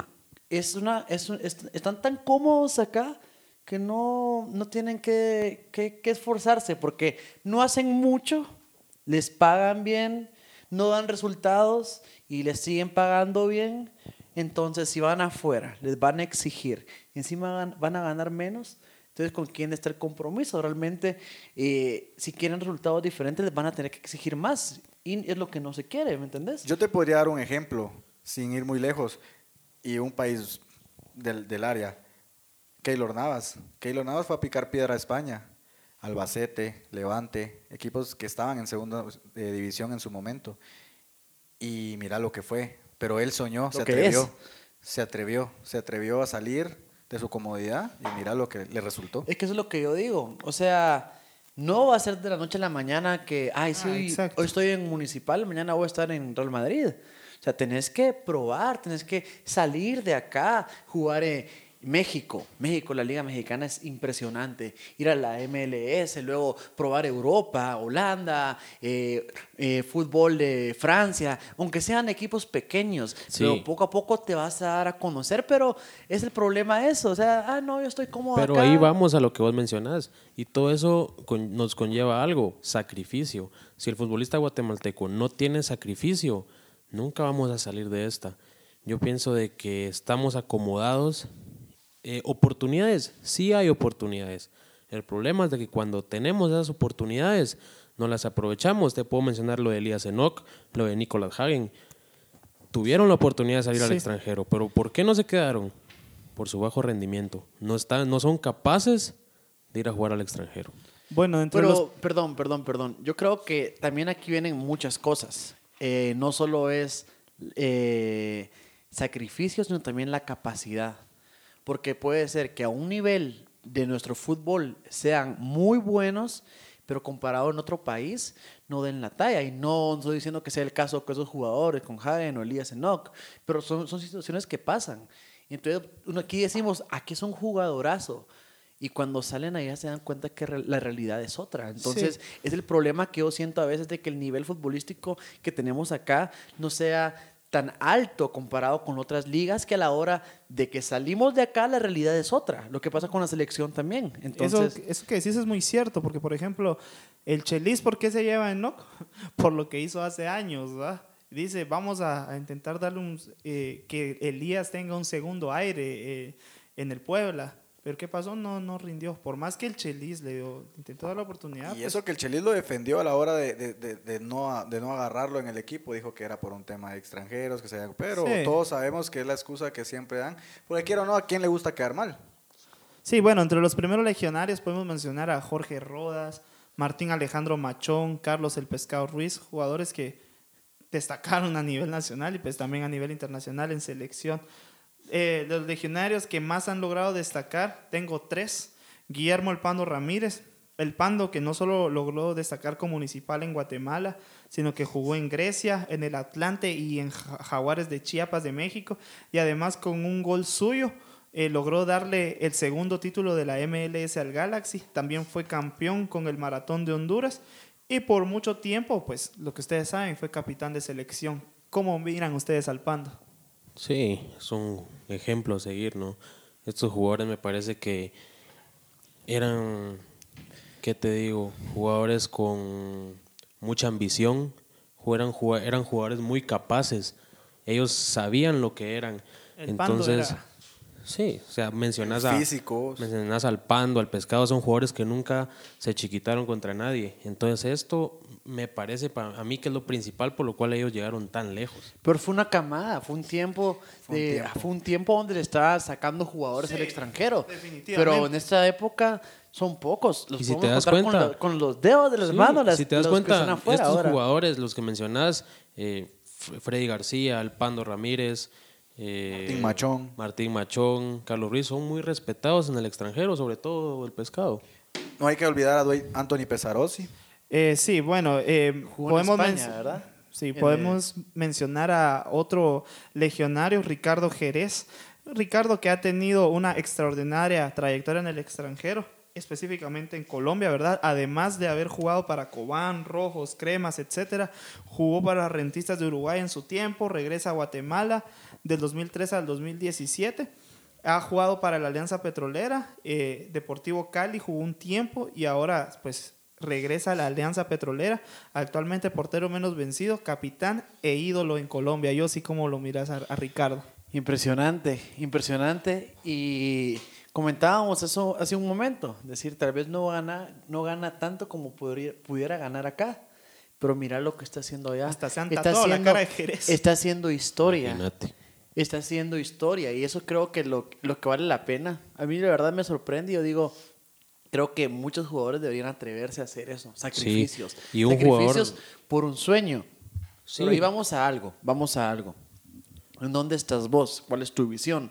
es una, están tan cómodos acá que no, no tienen que, que, esforzarse porque no hacen mucho, les pagan bien, no dan resultados y les siguen pagando bien. Entonces, si van afuera, les van a exigir, encima van a ganar menos, entonces, ¿con quién está el compromiso? Realmente, eh, si quieren resultados diferentes, les van a tener que exigir más. Y es lo que no se quiere, ¿me entendés? Yo te podría dar un ejemplo, sin ir muy lejos, y un país del, del área. Keylor Navas. Keylor Navas fue a picar piedra a España. Albacete, Levante, equipos que estaban en segunda eh, división en su momento. Y mira lo que fue. Pero él soñó, se atrevió. se atrevió, se atrevió a salir de su comodidad y mira lo que le resultó. Es que eso es lo que yo digo. O sea, no va a ser de la noche a la mañana que, ay, sí, Ah, hoy, estoy en Municipal, mañana voy a estar en Real Madrid. O sea, tenés que probar, tenés que salir de acá, jugar en México. México, la Liga Mexicana es impresionante. Ir a la MLS, luego probar Europa, Holanda, eh, eh, fútbol de Francia, aunque sean equipos pequeños. Sí. Pero poco a poco te vas a dar a conocer, pero es el problema eso. O sea, ah, no, yo estoy cómodo Pero acá. ahí vamos a lo que vos mencionás. Y todo eso con- nos conlleva algo, sacrificio. Si el futbolista guatemalteco no tiene sacrificio, nunca vamos a salir de esta. Yo pienso de que estamos acomodados. Eh, oportunidades, sí hay oportunidades. El problema es de que cuando tenemos esas oportunidades, no las aprovechamos. Te puedo mencionar lo de Elías Enoch, lo de Nicolás Hagen. Tuvieron la oportunidad de salir al extranjero, pero ¿por qué no se quedaron? Por su bajo rendimiento. No, están, no son capaces de ir a jugar al extranjero. Bueno, entre Pero, los perdón, perdón, perdón. Yo creo que también aquí vienen muchas cosas. Eh, no solo es eh, sacrificio, sino también la capacidad. Porque puede ser que a un nivel de nuestro fútbol sean muy buenos, pero comparado en otro país no den la talla. Y no estoy diciendo que sea el caso con esos jugadores, con Hagen o Elías Enoch, pero son, son situaciones que pasan. Entonces, uno aquí decimos, aquí es un jugadorazo. Y cuando salen allá se dan cuenta que la realidad es otra. Entonces, es el problema que yo siento a veces de que el nivel futbolístico que tenemos acá no sea tan alto comparado con otras ligas que a la hora de que salimos de acá la realidad es otra. Lo que pasa con la selección también. Entonces, eso, eso que decís es muy cierto, porque por ejemplo, el Chelis, ¿por qué se lleva en NOC? Por lo que hizo hace años, ¿verdad? Dice, vamos a, a intentar darle un, eh, que Elías tenga un segundo aire eh, en el Puebla. Pero ¿qué pasó? No, no rindió. Por más que el Chelis le dio, intentó dar la oportunidad. Y pues, eso que el Chelis lo defendió a la hora de, de- de- de no, de no agarrarlo en el equipo, dijo que era por un tema de extranjeros, que se pero Sí. todos sabemos que es la excusa que siempre dan, porque quiero o no, ¿a quién le gusta quedar mal? Sí, bueno, entre los primeros legionarios podemos mencionar a Jorge Rodas, Martín Alejandro Machón, Carlos El Pescado Ruiz, jugadores que destacaron a nivel nacional y pues también a nivel internacional en selección. Eh, los legionarios que más han logrado destacar, tengo tres. Guillermo El Pando Ramírez, el Pando que no solo logró destacar como municipal en Guatemala, sino que jugó en Grecia, en el Atlante y en Ja- Jaguares de Chiapas de México, y además con un gol suyo eh, logró darle el segundo título de la MLS al Galaxy, también fue campeón con el Maratón de Honduras y por mucho tiempo, pues lo que ustedes saben, fue capitán de selección. ¿Cómo miran ustedes al Pando? Sí, es un ejemplo a seguir, ¿no? Estos jugadores me parece que eran, ¿qué te digo? Jugadores con mucha ambición, eran, eran jugadores muy capaces, ellos sabían lo que eran. El Entonces, era- sí, o sea, mencionas a, Físicos. mencionas al Pando, al Pescado, son jugadores que nunca se chiquitaron contra nadie. Entonces esto me parece para a mí que es lo principal por lo cual ellos llegaron tan lejos. pero fue una camada, fue un tiempo, Fue un de- tiempo. fue un tiempo donde le estaba sacando jugadores al extranjero. definitivamente. Pero en esta época son pocos. Los Y si te das contar con cuenta- la- con, los dedos de las Sí, manos. las- si te das los cuenta, afuera estos ahora. jugadores, los que mencionás, eh, Freddy García, el Pando Ramírez, eh, Martín Machón. Martín Machón, Carlos Ruiz, son muy respetados en el extranjero, sobre todo el pescado. No hay que olvidar a Dwayne Anthony Pesarossi. Eh, sí, bueno, eh, Jugó en podemos, España, men- ¿verdad? sí, podemos mencionar a otro legionario, Ricardo Jerez. Ricardo que ha tenido una extraordinaria trayectoria en el extranjero, específicamente en Colombia, ¿verdad? Además de haber jugado para Cobán, Rojos, Cremas, etcétera, jugó para Rentistas de Uruguay en su tiempo, regresa a Guatemala del 2003 al 2017. Ha jugado para la Alianza Petrolera, eh, Deportivo Cali jugó un tiempo y ahora pues regresa a la Alianza Petrolera, actualmente portero menos vencido, capitán e ídolo en Colombia. Yo sí como lo miras a, a Ricardo. Impresionante, impresionante. Y comentábamos eso hace un momento, decir, tal vez no gana, no gana tanto como pudiera ganar acá, pero mira lo que está haciendo allá. Hasta se han está la haciendo, cara de Jerez. está haciendo historia. Imagínate. Está haciendo historia y eso creo que lo, lo que vale la pena. A mí la verdad me sorprende. Yo digo, creo que muchos jugadores deberían atreverse a hacer eso. Sacrificios. y un Sacrificios jugador- por un sueño. Sí. Pero ahí vamos a algo, vamos a algo. ¿En dónde estás vos? ¿Cuál es tu visión?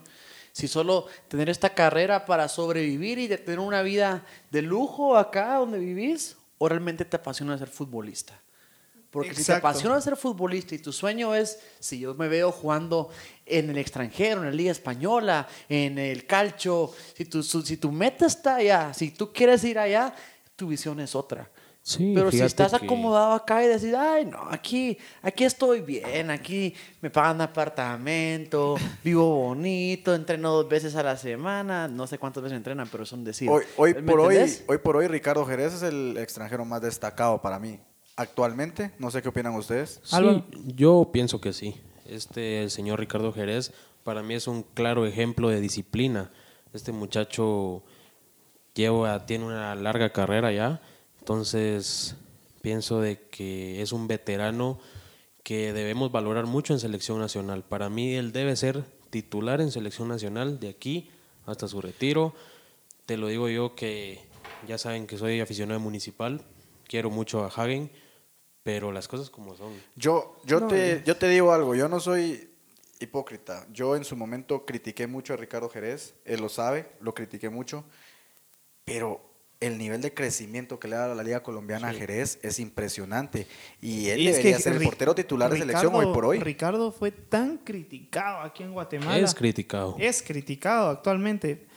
Si solo tener esta carrera para sobrevivir y de tener una vida de lujo acá donde vivís, o realmente te apasiona ser futbolista. Porque si te Exacto. apasiona ser futbolista y tu sueño es, si yo me veo jugando en el extranjero, en la Liga Española, en el calcio, si tu, su- si tu meta está allá, si tú quieres ir allá, tu visión es otra. Sí, Pero si estás que- acomodado acá y decís, ay, no, aquí, aquí estoy bien, aquí me pagan apartamento, vivo bonito, entreno dos veces a la semana, no sé cuántas veces entrenan, pero son decir. Hoy, hoy, ¿Me por hoy, hoy por hoy, Ricardo Jerez es el extranjero más destacado para mí. Actualmente, no sé qué opinan ustedes. Sí, yo pienso que sí. Este el señor Ricardo Jerez para mí es un claro ejemplo de disciplina. Este muchacho lleva tiene una larga carrera ya, entonces pienso de que es un veterano que debemos valorar mucho en selección nacional. Para mí él debe ser titular en selección nacional de aquí hasta su retiro. Te lo digo yo que ya saben que soy aficionado municipal, quiero mucho a Hagen, pero las cosas como son. Yo, yo, te, yo te digo algo, yo no soy hipócrita. Yo en su momento critiqué mucho a Ricardo Jerez, él lo sabe, lo critiqué mucho, pero el nivel de crecimiento que le da la Liga Colombiana a Jerez es impresionante. Y él Y es debería que ser el portero titular de selección hoy por hoy. Ricardo fue tan criticado aquí en Guatemala. Es criticado. Es criticado actualmente.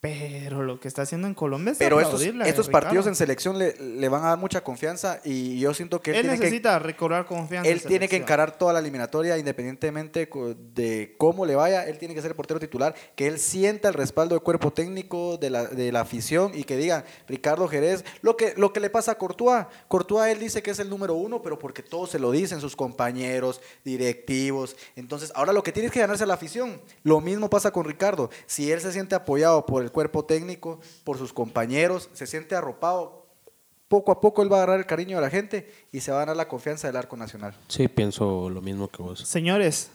Pero lo que está haciendo en Colombia es Pero estos, estos partidos en selección le, le van a dar mucha confianza y yo siento que él, Él tiene que necesita recobrar confianza. Él en tiene que encarar toda la eliminatoria independientemente de cómo le vaya. Él tiene que ser el portero titular, que él sienta el respaldo del cuerpo técnico, de la, de la afición y que digan, Ricardo Jerez, lo que, lo que le pasa a Courtois. Courtois él dice que es el número uno, pero porque todos se lo dicen, sus compañeros, directivos. Entonces, ahora lo que tiene es que ganarse a la afición. Lo mismo pasa con Ricardo. Si él se siente apoyado por el cuerpo técnico, por sus compañeros, se siente arropado, poco a poco él va a agarrar el cariño de la gente y se va a ganar la confianza del arco nacional. Sí, pienso lo mismo que vos. Señores,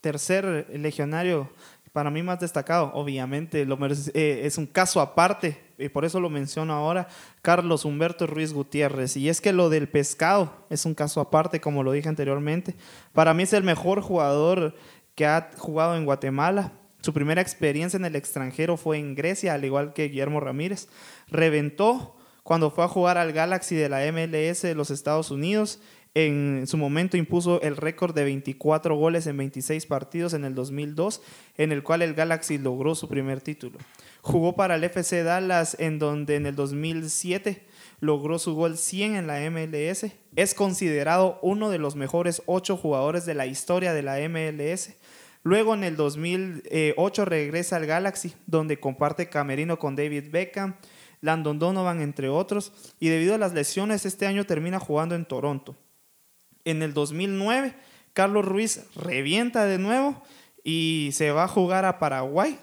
tercer legionario, para mí más destacado, obviamente, lo merece- eh, es un caso aparte, y por eso lo menciono ahora, Carlos Humberto Ruiz Gutiérrez. Y es que lo del pescado es un caso aparte, como lo dije anteriormente. Para mí es el mejor jugador que ha jugado en Guatemala. Su primera experiencia en el extranjero fue en Grecia, al igual que Guillermo Ramírez. Reventó cuando fue a jugar al Galaxy de la MLS de los Estados Unidos. En su momento impuso el récord de 24 goles en 26 partidos en el 2002, en el cual el Galaxy logró su primer título. Jugó para el FC Dallas, en donde en el 2007 logró su gol 100 en la MLS. Es considerado uno de los mejores ocho jugadores de la historia de la MLS. Luego en el 2008 regresa al Galaxy, donde comparte camerino con David Beckham, Landon Donovan, entre otros, y debido a las lesiones este año termina jugando en Toronto. En el 2009, Carlos Ruiz revienta de nuevo y se va a jugar a Paraguay,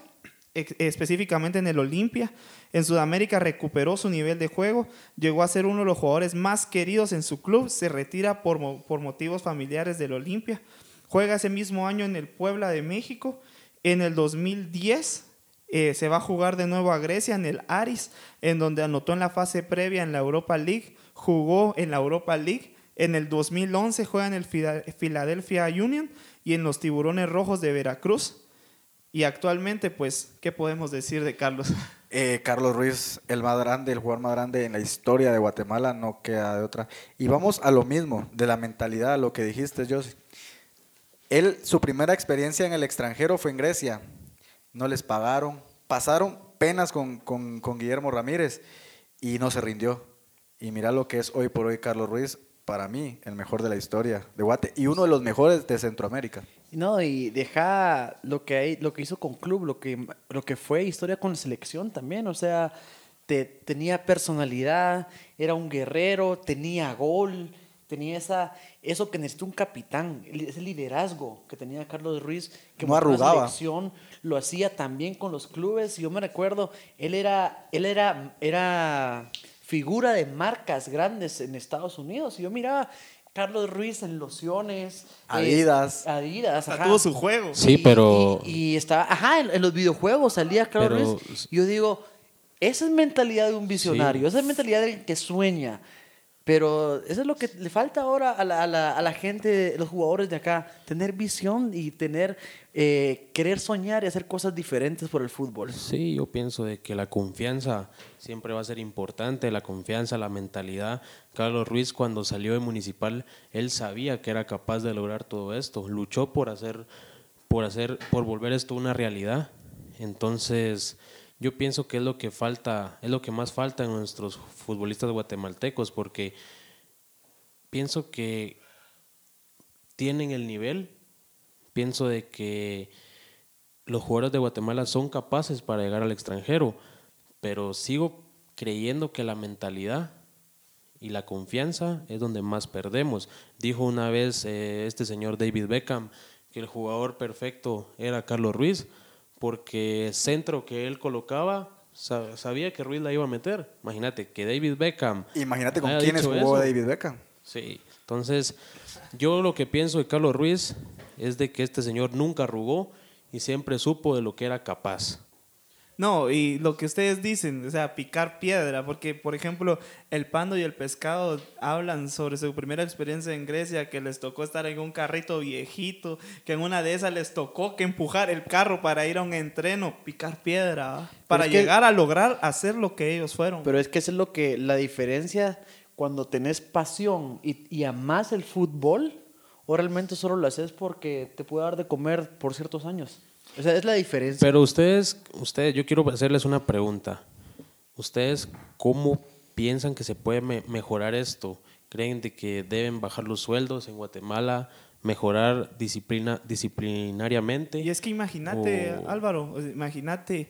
específicamente en el Olimpia. En Sudamérica recuperó su nivel de juego, llegó a ser uno de los jugadores más queridos en su club, se retira por, por motivos familiares del Olimpia. Juega ese mismo año en el Puebla de México. En el 2010 eh, se va a jugar de nuevo a Grecia en el Aris, en donde anotó en la fase previa en la Europa League, jugó en la Europa League. En el 2011 juega en el Philadelphia Union y en los Tiburones Rojos de Veracruz. Y actualmente, pues, ¿qué podemos decir de Carlos? Eh, Carlos Ruiz, el más grande, el jugador más grande en la historia de Guatemala, no queda de otra. Y vamos a lo mismo, de la mentalidad, lo que dijiste, José. Él, su primera experiencia en el extranjero fue en Grecia. No les pagaron, pasaron penas con, con- Guillermo Ramírez y no se rindió. Y mira lo que es hoy por hoy Carlos Ruiz, para mí, el mejor de la historia de Guate y uno de los mejores de Centroamérica. No, y deja lo que, hay, lo que hizo con club, lo que, lo que fue historia con selección también. O sea, te- tenía personalidad, era un guerrero, tenía gol, tenía esa, eso que necesita un capitán, ese liderazgo que tenía Carlos Ruiz, que No la arrugaba. selección, lo hacía también con los clubes. Yo me recuerdo, él era, él era, era figura de marcas grandes en Estados Unidos. Y yo miraba Carlos Ruiz en lociones. eh, Adidas. Adidas, ajá. Tuvo su juego. Sí, Y- pero- Y, y estaba, ajá, en, en los videojuegos salía Carlos Pero- Ruiz. Y yo digo, esa es mentalidad de un visionario, Sí. esa es mentalidad del que sueña. Pero eso es lo que le falta ahora a la, a la- a la gente, los jugadores de acá, tener visión y tener, eh, querer soñar y hacer cosas diferentes por el fútbol. Sí, yo pienso de que la confianza siempre va a ser importante, la confianza, la mentalidad. Carlos Ruiz cuando salió de Municipal, él sabía que era capaz de lograr todo esto, luchó por hacer, por hacer, por volver esto una realidad. Entonces, yo pienso que es lo que falta, es lo que más falta en nuestros futbolistas guatemaltecos, porque pienso que tienen el nivel, pienso de que los jugadores de Guatemala son capaces para llegar al extranjero, pero sigo creyendo que la mentalidad y la confianza es donde más perdemos. Dijo una vez eh, este señor David Beckham que el jugador perfecto era Carlos Ruiz, porque centro que él colocaba sa- sabía que Ruiz la iba a meter. Imagínate que David Beckham. Imagínate con quiénes jugó eso. David Beckham. Sí, entonces yo lo que pienso de Carlos Ruiz es de que este señor nunca arrugó y siempre supo de lo que era capaz. No, y lo que ustedes dicen, o sea, picar piedra, porque por ejemplo, el pando y el pescado hablan sobre su primera experiencia en Grecia, que les tocó estar en un carrito viejito, que en una de esas les tocó que empujar el carro para ir a un entreno, picar piedra, para que- llegar a lograr hacer lo que ellos fueron. Pero es que eso es lo que, la diferencia cuando tenés pasión y, y amás el fútbol, o realmente solo lo haces porque te puede dar de comer por ciertos años. O sea, es la diferencia. Pero ustedes, ustedes, yo quiero hacerles una pregunta. ¿Ustedes cómo piensan que se puede me- mejorar esto? ¿Creen de que deben bajar los sueldos en Guatemala, mejorar disciplina, disciplinariamente? Y es que imagínate, O- Álvaro, imagínate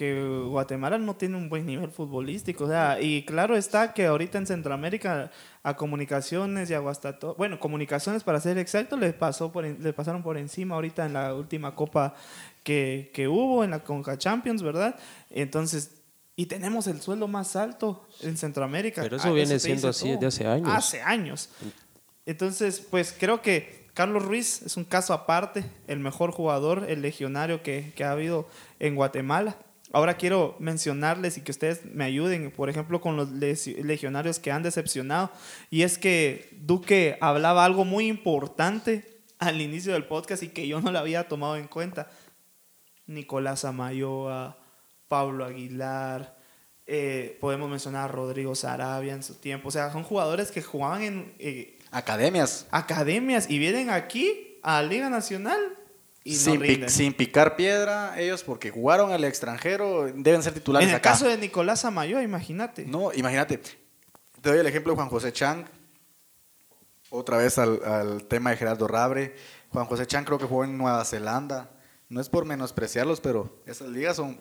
que Guatemala no tiene un buen nivel futbolístico. O sea, y claro está que ahorita en Centroamérica a comunicaciones y a Guastato, bueno, comunicaciones para ser exacto, le, pasó por, en- le pasaron por encima ahorita en la última copa que, que hubo, en la Conca Champions, ¿verdad? Entonces, y tenemos el sueldo más alto en Centroamérica. Pero eso Ah, viene siendo así desde hace años. Hace años. Entonces, pues creo que Carlos Ruiz es un caso aparte, el mejor jugador, el legionario que, que ha habido en Guatemala. Ahora quiero mencionarles y que ustedes me ayuden, por ejemplo, con los legionarios que han decepcionado. Y es que Duque hablaba algo muy importante al inicio del podcast y que yo no lo había tomado en cuenta. Nicolás Amayoa, Pablo Aguilar, eh, podemos mencionar a Rodrigo Sarabia en su tiempo. O sea, son jugadores que jugaban en eh, Academias. academias y vienen aquí a Liga Nacional y sin, no picar piedra, ellos porque jugaron al extranjero deben ser titulares en el acá. caso de Nicolás Amayoa, imagínate. No, imagínate. Te doy el ejemplo de Juan José Chang. Otra vez al, al tema de Gerardo Rabre. Juan José Chang creo que jugó en Nueva Zelanda. No es por menospreciarlos, pero esas ligas son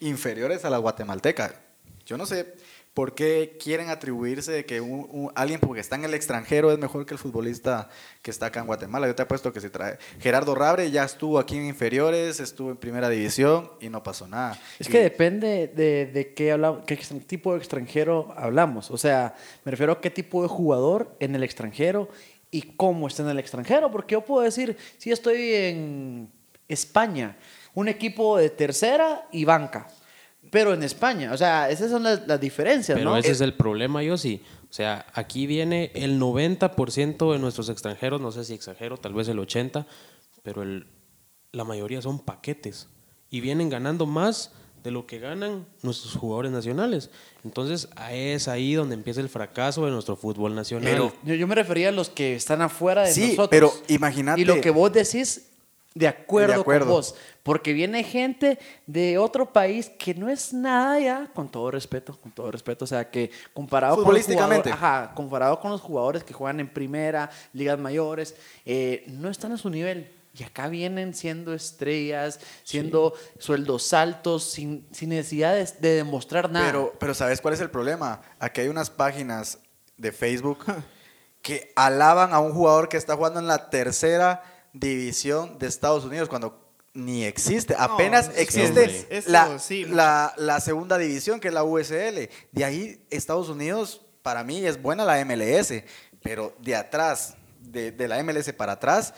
inferiores a la guatemalteca. Yo no sé por qué quieren atribuirse de que un- un- alguien porque está en el extranjero es mejor que el futbolista que está acá en Guatemala. Yo te apuesto que se trae. Gerardo Rabre ya estuvo aquí en inferiores, estuvo en primera división y no pasó nada. Es Y- que depende de, de qué, habla- qué tipo de extranjero hablamos. O sea, me refiero a qué tipo de jugador en el extranjero y cómo está en el extranjero. Porque yo puedo decir, si estoy en España, un equipo de tercera y banca. Pero en España, o sea, esas son las, las diferencias, Pero ¿no? ese es el problema, yo sí. O sea, aquí viene el 90% de nuestros extranjeros, no sé si exagero, tal vez el 80%, pero el, la mayoría son paquetes. Y vienen ganando más de lo que ganan nuestros jugadores nacionales. Entonces, es ahí donde empieza el fracaso de nuestro fútbol nacional. Pero- Yo, yo me refería a los que están afuera de Sí, nosotros. pero imagínate- Y lo que vos decís, de acuerdo, De acuerdo. con vos. Porque viene gente de otro país que no es nada ya, con todo respeto, con todo respeto. O sea, que comparado con los Futbolísticamente. jugadores, ajá, comparado con los jugadores que juegan en primera, ligas mayores, eh, no están a su nivel. Y acá vienen siendo estrellas, siendo sueldos altos, sin, sin necesidad de, de demostrar nada. Pero, pero ¿sabes cuál es el problema? Aquí hay unas páginas de Facebook que alaban a un jugador que está jugando en la tercera división de Estados Unidos cuando ni existe. Apenas existe eso la, sí, la, la segunda división, que es la USL. De ahí Estados Unidos, para mí, es buena la MLS. Pero de atrás, de, de la MLS para atrás,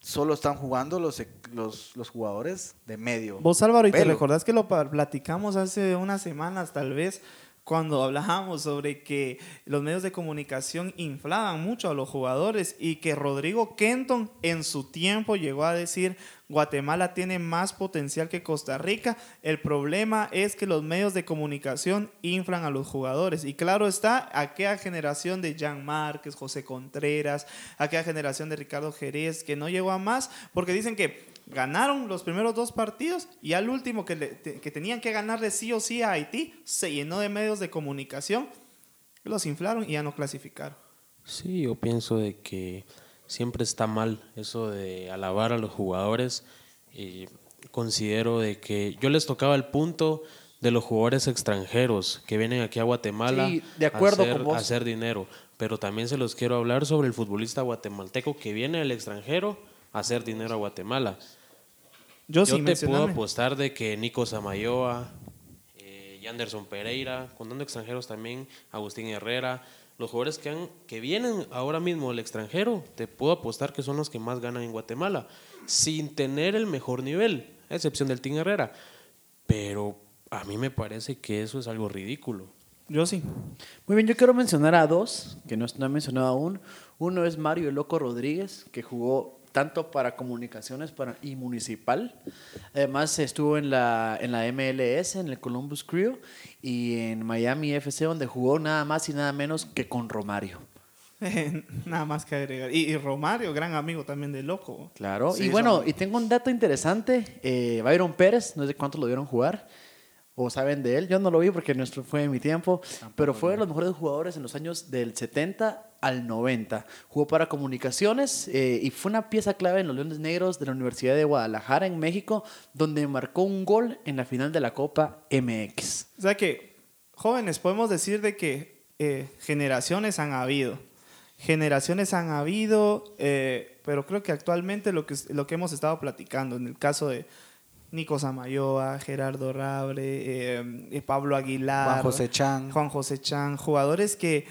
solo están jugando los, los, los jugadores de medio. Vos, Álvaro, y te recordás que lo platicamos hace unas semanas, tal vez, cuando hablábamos sobre que los medios de comunicación inflaban mucho a los jugadores y que Rodrigo Kenton en su tiempo llegó a decir Guatemala tiene más potencial que Costa Rica. El problema es que los medios de comunicación inflan a los jugadores. Y claro está, aquella generación de Jan Márquez, José Contreras, aquella generación de Ricardo Jerez, que no llegó a más, porque dicen que ganaron los primeros dos partidos y al último que, le- te- que tenían que ganarle sí o sí a Haití, se llenó de medios de comunicación, los inflaron y ya no clasificaron. Sí, yo pienso de que siempre está mal eso de alabar a los jugadores y considero de que yo les tocaba el punto de los jugadores extranjeros que vienen aquí a Guatemala Sí, de acuerdo a, hacer, con vos. a hacer dinero, pero también se los quiero hablar sobre el futbolista guatemalteco que viene del extranjero a hacer dinero a Guatemala. Yo, Yo sí te puedo apostar de que Nico Samayoa, eh, Yanderson Pereira, contando extranjeros también, Agustín Herrera, los jugadores que, han, que vienen ahora mismo del extranjero, te puedo apostar que son los que más ganan en Guatemala, sin tener el mejor nivel, a excepción del Team Herrera. Pero a mí me parece que eso es algo ridículo. Yo sí. Muy bien, yo quiero mencionar a dos, que no, no he mencionado aún. Uno es Mario el Loco Rodríguez, que jugó tanto para comunicaciones para, y municipal. Además estuvo en la, en la MLS, en el Columbus Crew, y en Miami FC, donde jugó nada más y nada menos que con Romario. Nada más que agregar. Y, y Romario, gran amigo también de Loco. Claro, Sí, y bueno, son- y tengo un dato interesante. Eh, Byron Pérez, no sé cuántos lo vieron jugar o saben de él. Yo no lo vi porque nuestro fue en mi tiempo, pero fue de los mejores jugadores en los años del 70 al 90. Jugó para comunicaciones eh, y fue una pieza clave en los Leones Negros de la Universidad de Guadalajara en México, donde marcó un gol en la final de la Copa MX. O sea que, jóvenes, podemos decir de que eh, generaciones han habido. Generaciones han habido, eh, pero creo que actualmente lo que, lo que hemos estado platicando, en el caso de Nico Samayoa, Gerardo Rabre, eh, Pablo Aguilar, Juan José Chan. Juan José Chan, jugadores que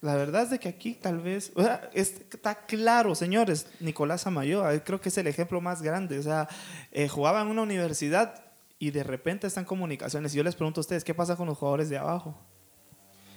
la verdad es de que aquí tal vez, o sea, es- está claro, señores, Nicolás Samayoa, eh, creo que es el ejemplo más grande, o sea, eh, jugaba en una universidad y de repente están comunicaciones. Y yo les pregunto a ustedes, ¿qué pasa con los jugadores de abajo?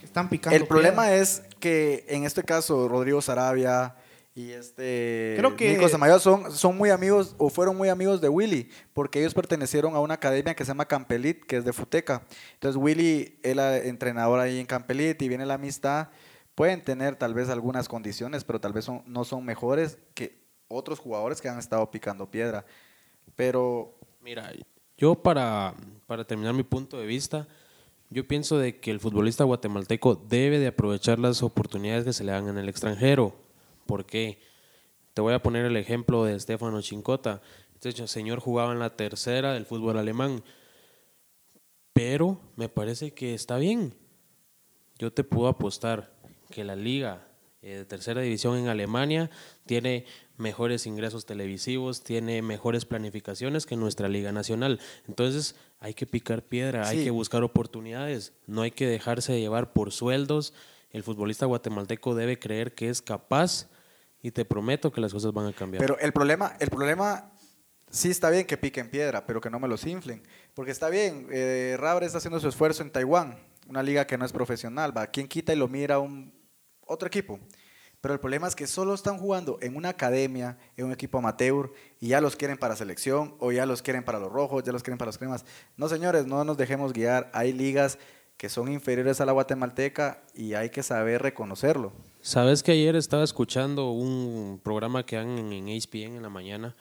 Están picando. El problema piedra. es que en este caso Rodrigo Sarabia y este Creo que- Nico Samayoa son, son muy amigos o fueron muy amigos de Willy porque ellos pertenecieron a una academia que se llama Campelit, que es de Futeca. Entonces Willy, era entrenador ahí en Campelit y viene la amistad. Pueden tener tal vez algunas condiciones, pero tal vez son- no son mejores que otros jugadores que han estado picando piedra. Pero Mira, yo para, para terminar mi punto de vista, yo pienso de que el futbolista guatemalteco debe de aprovechar las oportunidades que se le dan en el extranjero. ¿Por qué? Te voy a poner el ejemplo de Stefano Chincota. Este señor jugaba en la tercera del fútbol alemán, pero me parece que está bien. Yo te puedo apostar que la liga eh, de tercera división en Alemania tiene mejores ingresos televisivos, tiene mejores planificaciones que nuestra liga nacional. Entonces hay que picar piedra, hay que buscar oportunidades, no hay que dejarse llevar por sueldos. El futbolista guatemalteco debe creer que es capaz y te prometo que las cosas van a cambiar. Pero el problema, el problema sí está bien que piquen piedra, pero que no me los inflen. Porque está bien, eh, Rabre está haciendo su esfuerzo en Taiwán, una liga que no es profesional, va. ¿Quién quita y lo mira un otro equipo? Pero el problema es que solo están jugando en una academia, en un equipo amateur, y ya los quieren para selección, o ya los quieren para los rojos, ya los quieren para los cremas. No, señores, no nos dejemos guiar. Hay ligas que son inferiores a la guatemalteca y hay que saber reconocerlo. Sabes que ayer estaba escuchando un programa que dan en, en ESPN en la mañana.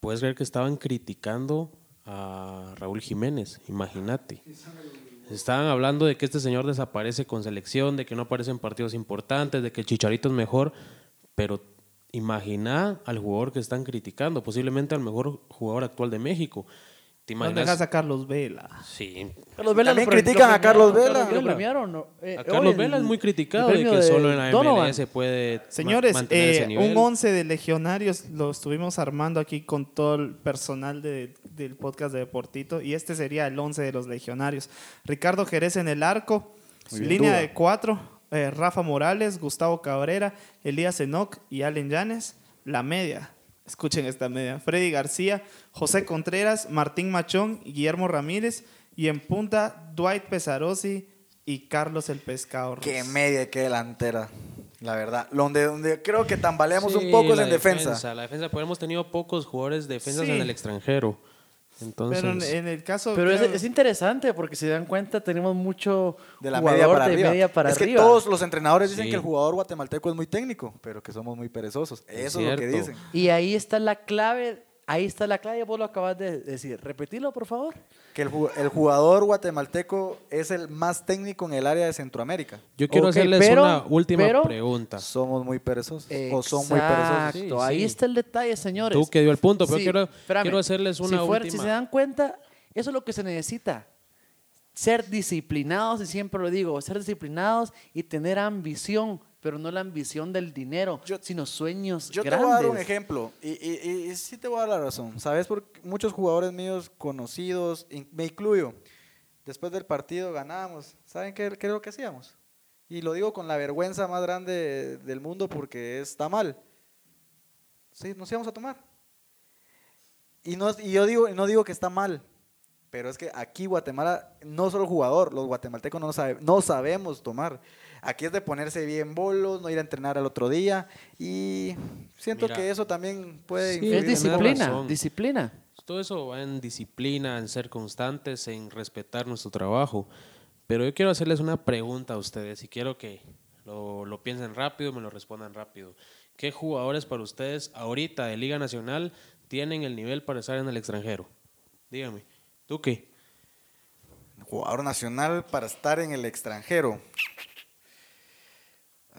Puedes creer que estaban criticando a Raúl Jiménez, imagínate. Estaban hablando de que este señor desaparece con selección, de que no aparece en partidos importantes, de que el Chicharito es mejor, pero imagina al jugador que están criticando, posiblemente al mejor jugador actual de México. ¿Te ¿Dónde imaginas? dejas a Carlos Vela? Sí, Carlos Vela También lo pre- critican lo a Carlos Vela. Lo premiaron. ¿no? Eh, a hoy Carlos el- Vela es muy criticado de que solo en la Donovan. MLS puede ma- Señores, mantener eh, ese nivel. un 11 de legionarios lo estuvimos armando aquí con todo el personal de- del podcast de Deportito y este sería el 11 de los legionarios. Ricardo Jerez en el arco, bien, línea duda. de cuatro, eh, Rafa Morales, Gustavo Cabrera, Elías Enoc y Allen Llanes. La media, escuchen esta media, Freddy García, José Contreras, Martín Machón, Guillermo Ramírez Y en punta, Dwight Pesarosi y Carlos el Pescado. Qué media, qué delantera. La verdad. Donde, donde creo que tambaleamos un poco es la en defensa. La defensa, pero hemos tenido pocos jugadores defensas Sí. en el extranjero. Entonces, Pero en, en el caso. Pero es, interesante porque si se dan cuenta tenemos mucho De la jugador media para de arriba. media para es que arriba. todos los entrenadores dicen Sí. que el jugador guatemalteco es muy técnico, pero que somos muy perezosos. Es Eso es lo que dicen. Y ahí está la clave, ahí está la clave, vos lo acabas de decir. Repetilo, por favor. Que el, ju- el jugador guatemalteco es el más técnico en el área de Centroamérica. yo quiero hacerles pero- una última pero- pregunta. Somos muy perezosos. O son muy perezosos. Sí, ahí sí. está el detalle, señores. Tú que dio el punto, pero Sí, quiero, espérame. quiero hacerles Si una fuera- última. Si se dan cuenta, eso es lo que se necesita. Ser disciplinados, y siempre lo digo, ser disciplinados y tener ambición, pero no la ambición del dinero, Yo- sino sueños Yo te grandes. voy a dar un ejemplo y, y- y- y sí te voy a dar la razón. ¿Sabes? Porque muchos jugadores míos conocidos, me incluyo, después del partido ganamos. ¿Saben qué, qué es lo que hacíamos? Y lo digo con la vergüenza más grande del mundo porque está mal. Sí, nos íbamos a tomar. Y, no, y yo digo, no digo que está mal, pero es que aquí Guatemala, no solo jugador, los guatemaltecos no, sabe- no sabemos tomar. Aquí es de ponerse bien bolos, no ir a entrenar al otro día y siento Mira. que eso también puede Sí, influir Es disciplina, disciplina. Todo eso va en disciplina, en ser constantes, en respetar nuestro trabajo. Pero yo quiero hacerles una pregunta a ustedes y quiero que lo, lo piensen rápido y me lo respondan rápido. ¿Qué jugadores para ustedes ahorita de Liga Nacional tienen el nivel para estar en el extranjero? Dígame, ¿tú qué? jugador nacional para estar en el extranjero.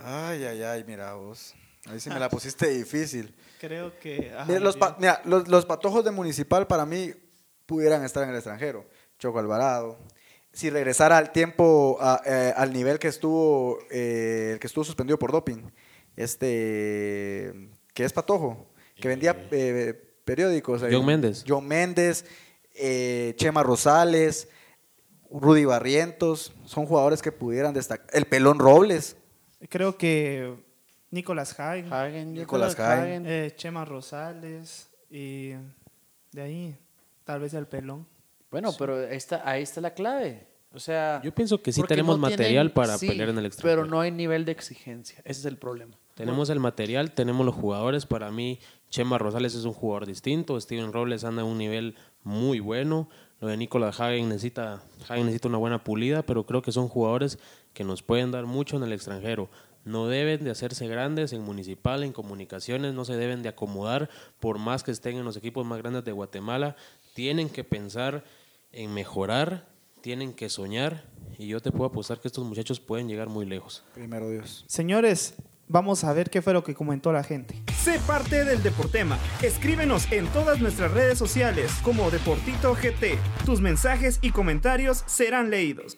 Ay, ay, ay, mira vos. Ahí sí me la pusiste difícil. Creo que. los, pa- Dios. mira, los, los patojos de Municipal para mí pudieran estar en el extranjero. Choco Alvarado. Si regresara al tiempo, a- eh, al nivel que estuvo, eh, el que estuvo suspendido por doping, este, que es patojo, que vendía eh, periódicos. John Méndez. John Méndez, eh, Chema Rosales, Rudy Barrientos, son jugadores que pudieran destacar. El Pelón Robles. Creo que Nicolás Hagen, Nicolás Hagen. eh, Chema Rosales y de ahí tal vez el pelón. Bueno, pero ahí está, ahí está la clave. O sea, Yo pienso que sí tenemos no tienen- material para sí, pelear en el extranjero. Pero no hay nivel de exigencia. Ese es el problema. Tenemos el material, tenemos los jugadores. Para mí, Chema Rosales es un jugador distinto. Steven Robles anda a un nivel muy bueno. Lo de Nicolás Hagen necesita, Hagen necesita una buena pulida, pero creo que son jugadores que nos pueden dar mucho en el extranjero. No deben de hacerse grandes en municipal, en comunicaciones, no se deben de acomodar por más que estén en los equipos más grandes de Guatemala. Tienen que pensar en mejorar, tienen que soñar y yo te puedo apostar que estos muchachos pueden llegar muy lejos. Primero Dios. Señores, vamos a ver qué fue lo que comentó la gente. Sé parte del Deportema. Escríbenos en todas nuestras redes sociales como Deportito GT. Tus mensajes y comentarios serán leídos.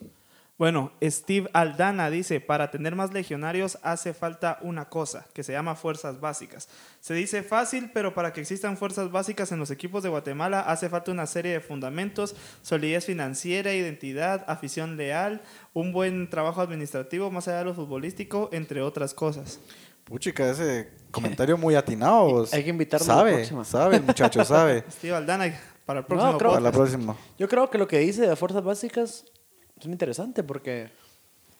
Bueno, Steve Aldana dice, para tener más legionarios hace falta una cosa, que se llama fuerzas básicas. Se dice fácil, pero para que existan fuerzas básicas en los equipos de Guatemala hace falta una serie de fundamentos, solidez financiera, identidad, afición leal, un buen trabajo administrativo más allá de lo futbolístico, entre otras cosas. Puchica, ese comentario muy atinado. Hay que invitarlo a la Sabe, próxima. sabe, el muchacho, sabe. Steve Aldana, para el próximo creo- Para la próxima. Yo creo que lo que dice de fuerzas básicas es muy interesante porque,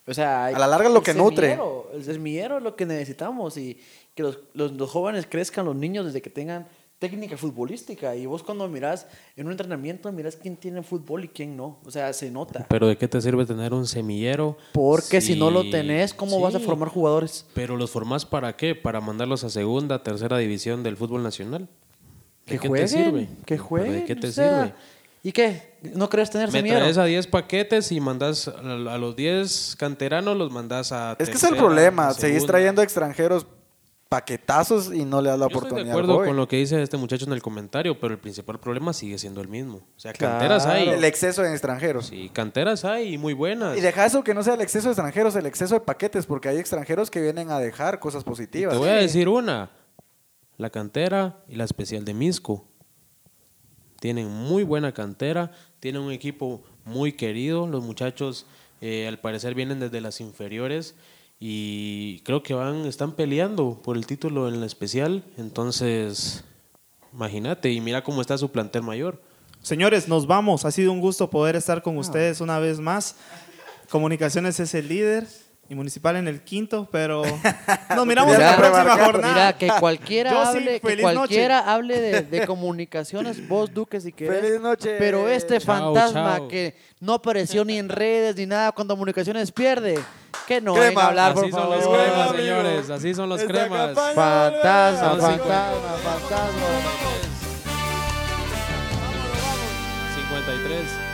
o sea, A la larga es lo el que nutre. semillero, El semillero es lo que necesitamos y que los, los- los jóvenes crezcan, los niños, desde que tengan técnica futbolística. Y vos cuando mirás en un entrenamiento, mirás quién tiene fútbol y quién no. O sea, se nota. Pero ¿de qué te sirve tener un semillero? Porque si no lo Sí, tenés, ¿cómo vas a sí. formar jugadores? Pero los formás para qué? Para mandarlos a segunda, tercera división del fútbol nacional. ¿De Que qué jueguen, te sirve? que ¿Pero jueguen. ¿De qué te o sea, sirve? ¿Y qué? ¿No querés tener Me semillero? traes a 10 paquetes y mandas a, los 10 canteranos, los mandas a. Es que es el problema. Seguís trayendo extranjeros paquetazos y no le das la Yo estoy oportunidad. de al acuerdo con lo que dice este muchacho en el comentario, pero el principal problema sigue siendo el mismo. O sea, Claro. canteras hay. El exceso de extranjeros. Sí, canteras hay y muy buenas. Y deja eso que no sea el exceso de extranjeros, el exceso de paquetes, porque hay extranjeros que vienen a dejar cosas positivas. Te voy a decir una. La cantera y la especial de Misco. Tienen muy buena cantera, tienen un equipo muy querido. Los muchachos, eh, al parecer, vienen desde las inferiores y creo que van, están peleando por el título en la especial. Entonces, imagínate, y mira cómo está su plantel mayor. Señores, nos vamos. Ha sido un gusto poder estar con ustedes una vez más. Comunicaciones es el líder y Municipal en el quinto, pero nos miramos en la Mira, próxima jornada. Mira, que cualquiera Yo sí, hable, que cualquiera hable de, de comunicaciones, vos Duque si querés. Feliz noche. Pero este Chao, fantasma chao. que no apareció ni en redes ni nada cuando comunicaciones pierde, que no Crema. venga a hablar, por Así son favor. los cremas, señores. Así son los Esta cremas. campaña Fantasma, Son fantasma, fantasma. 53.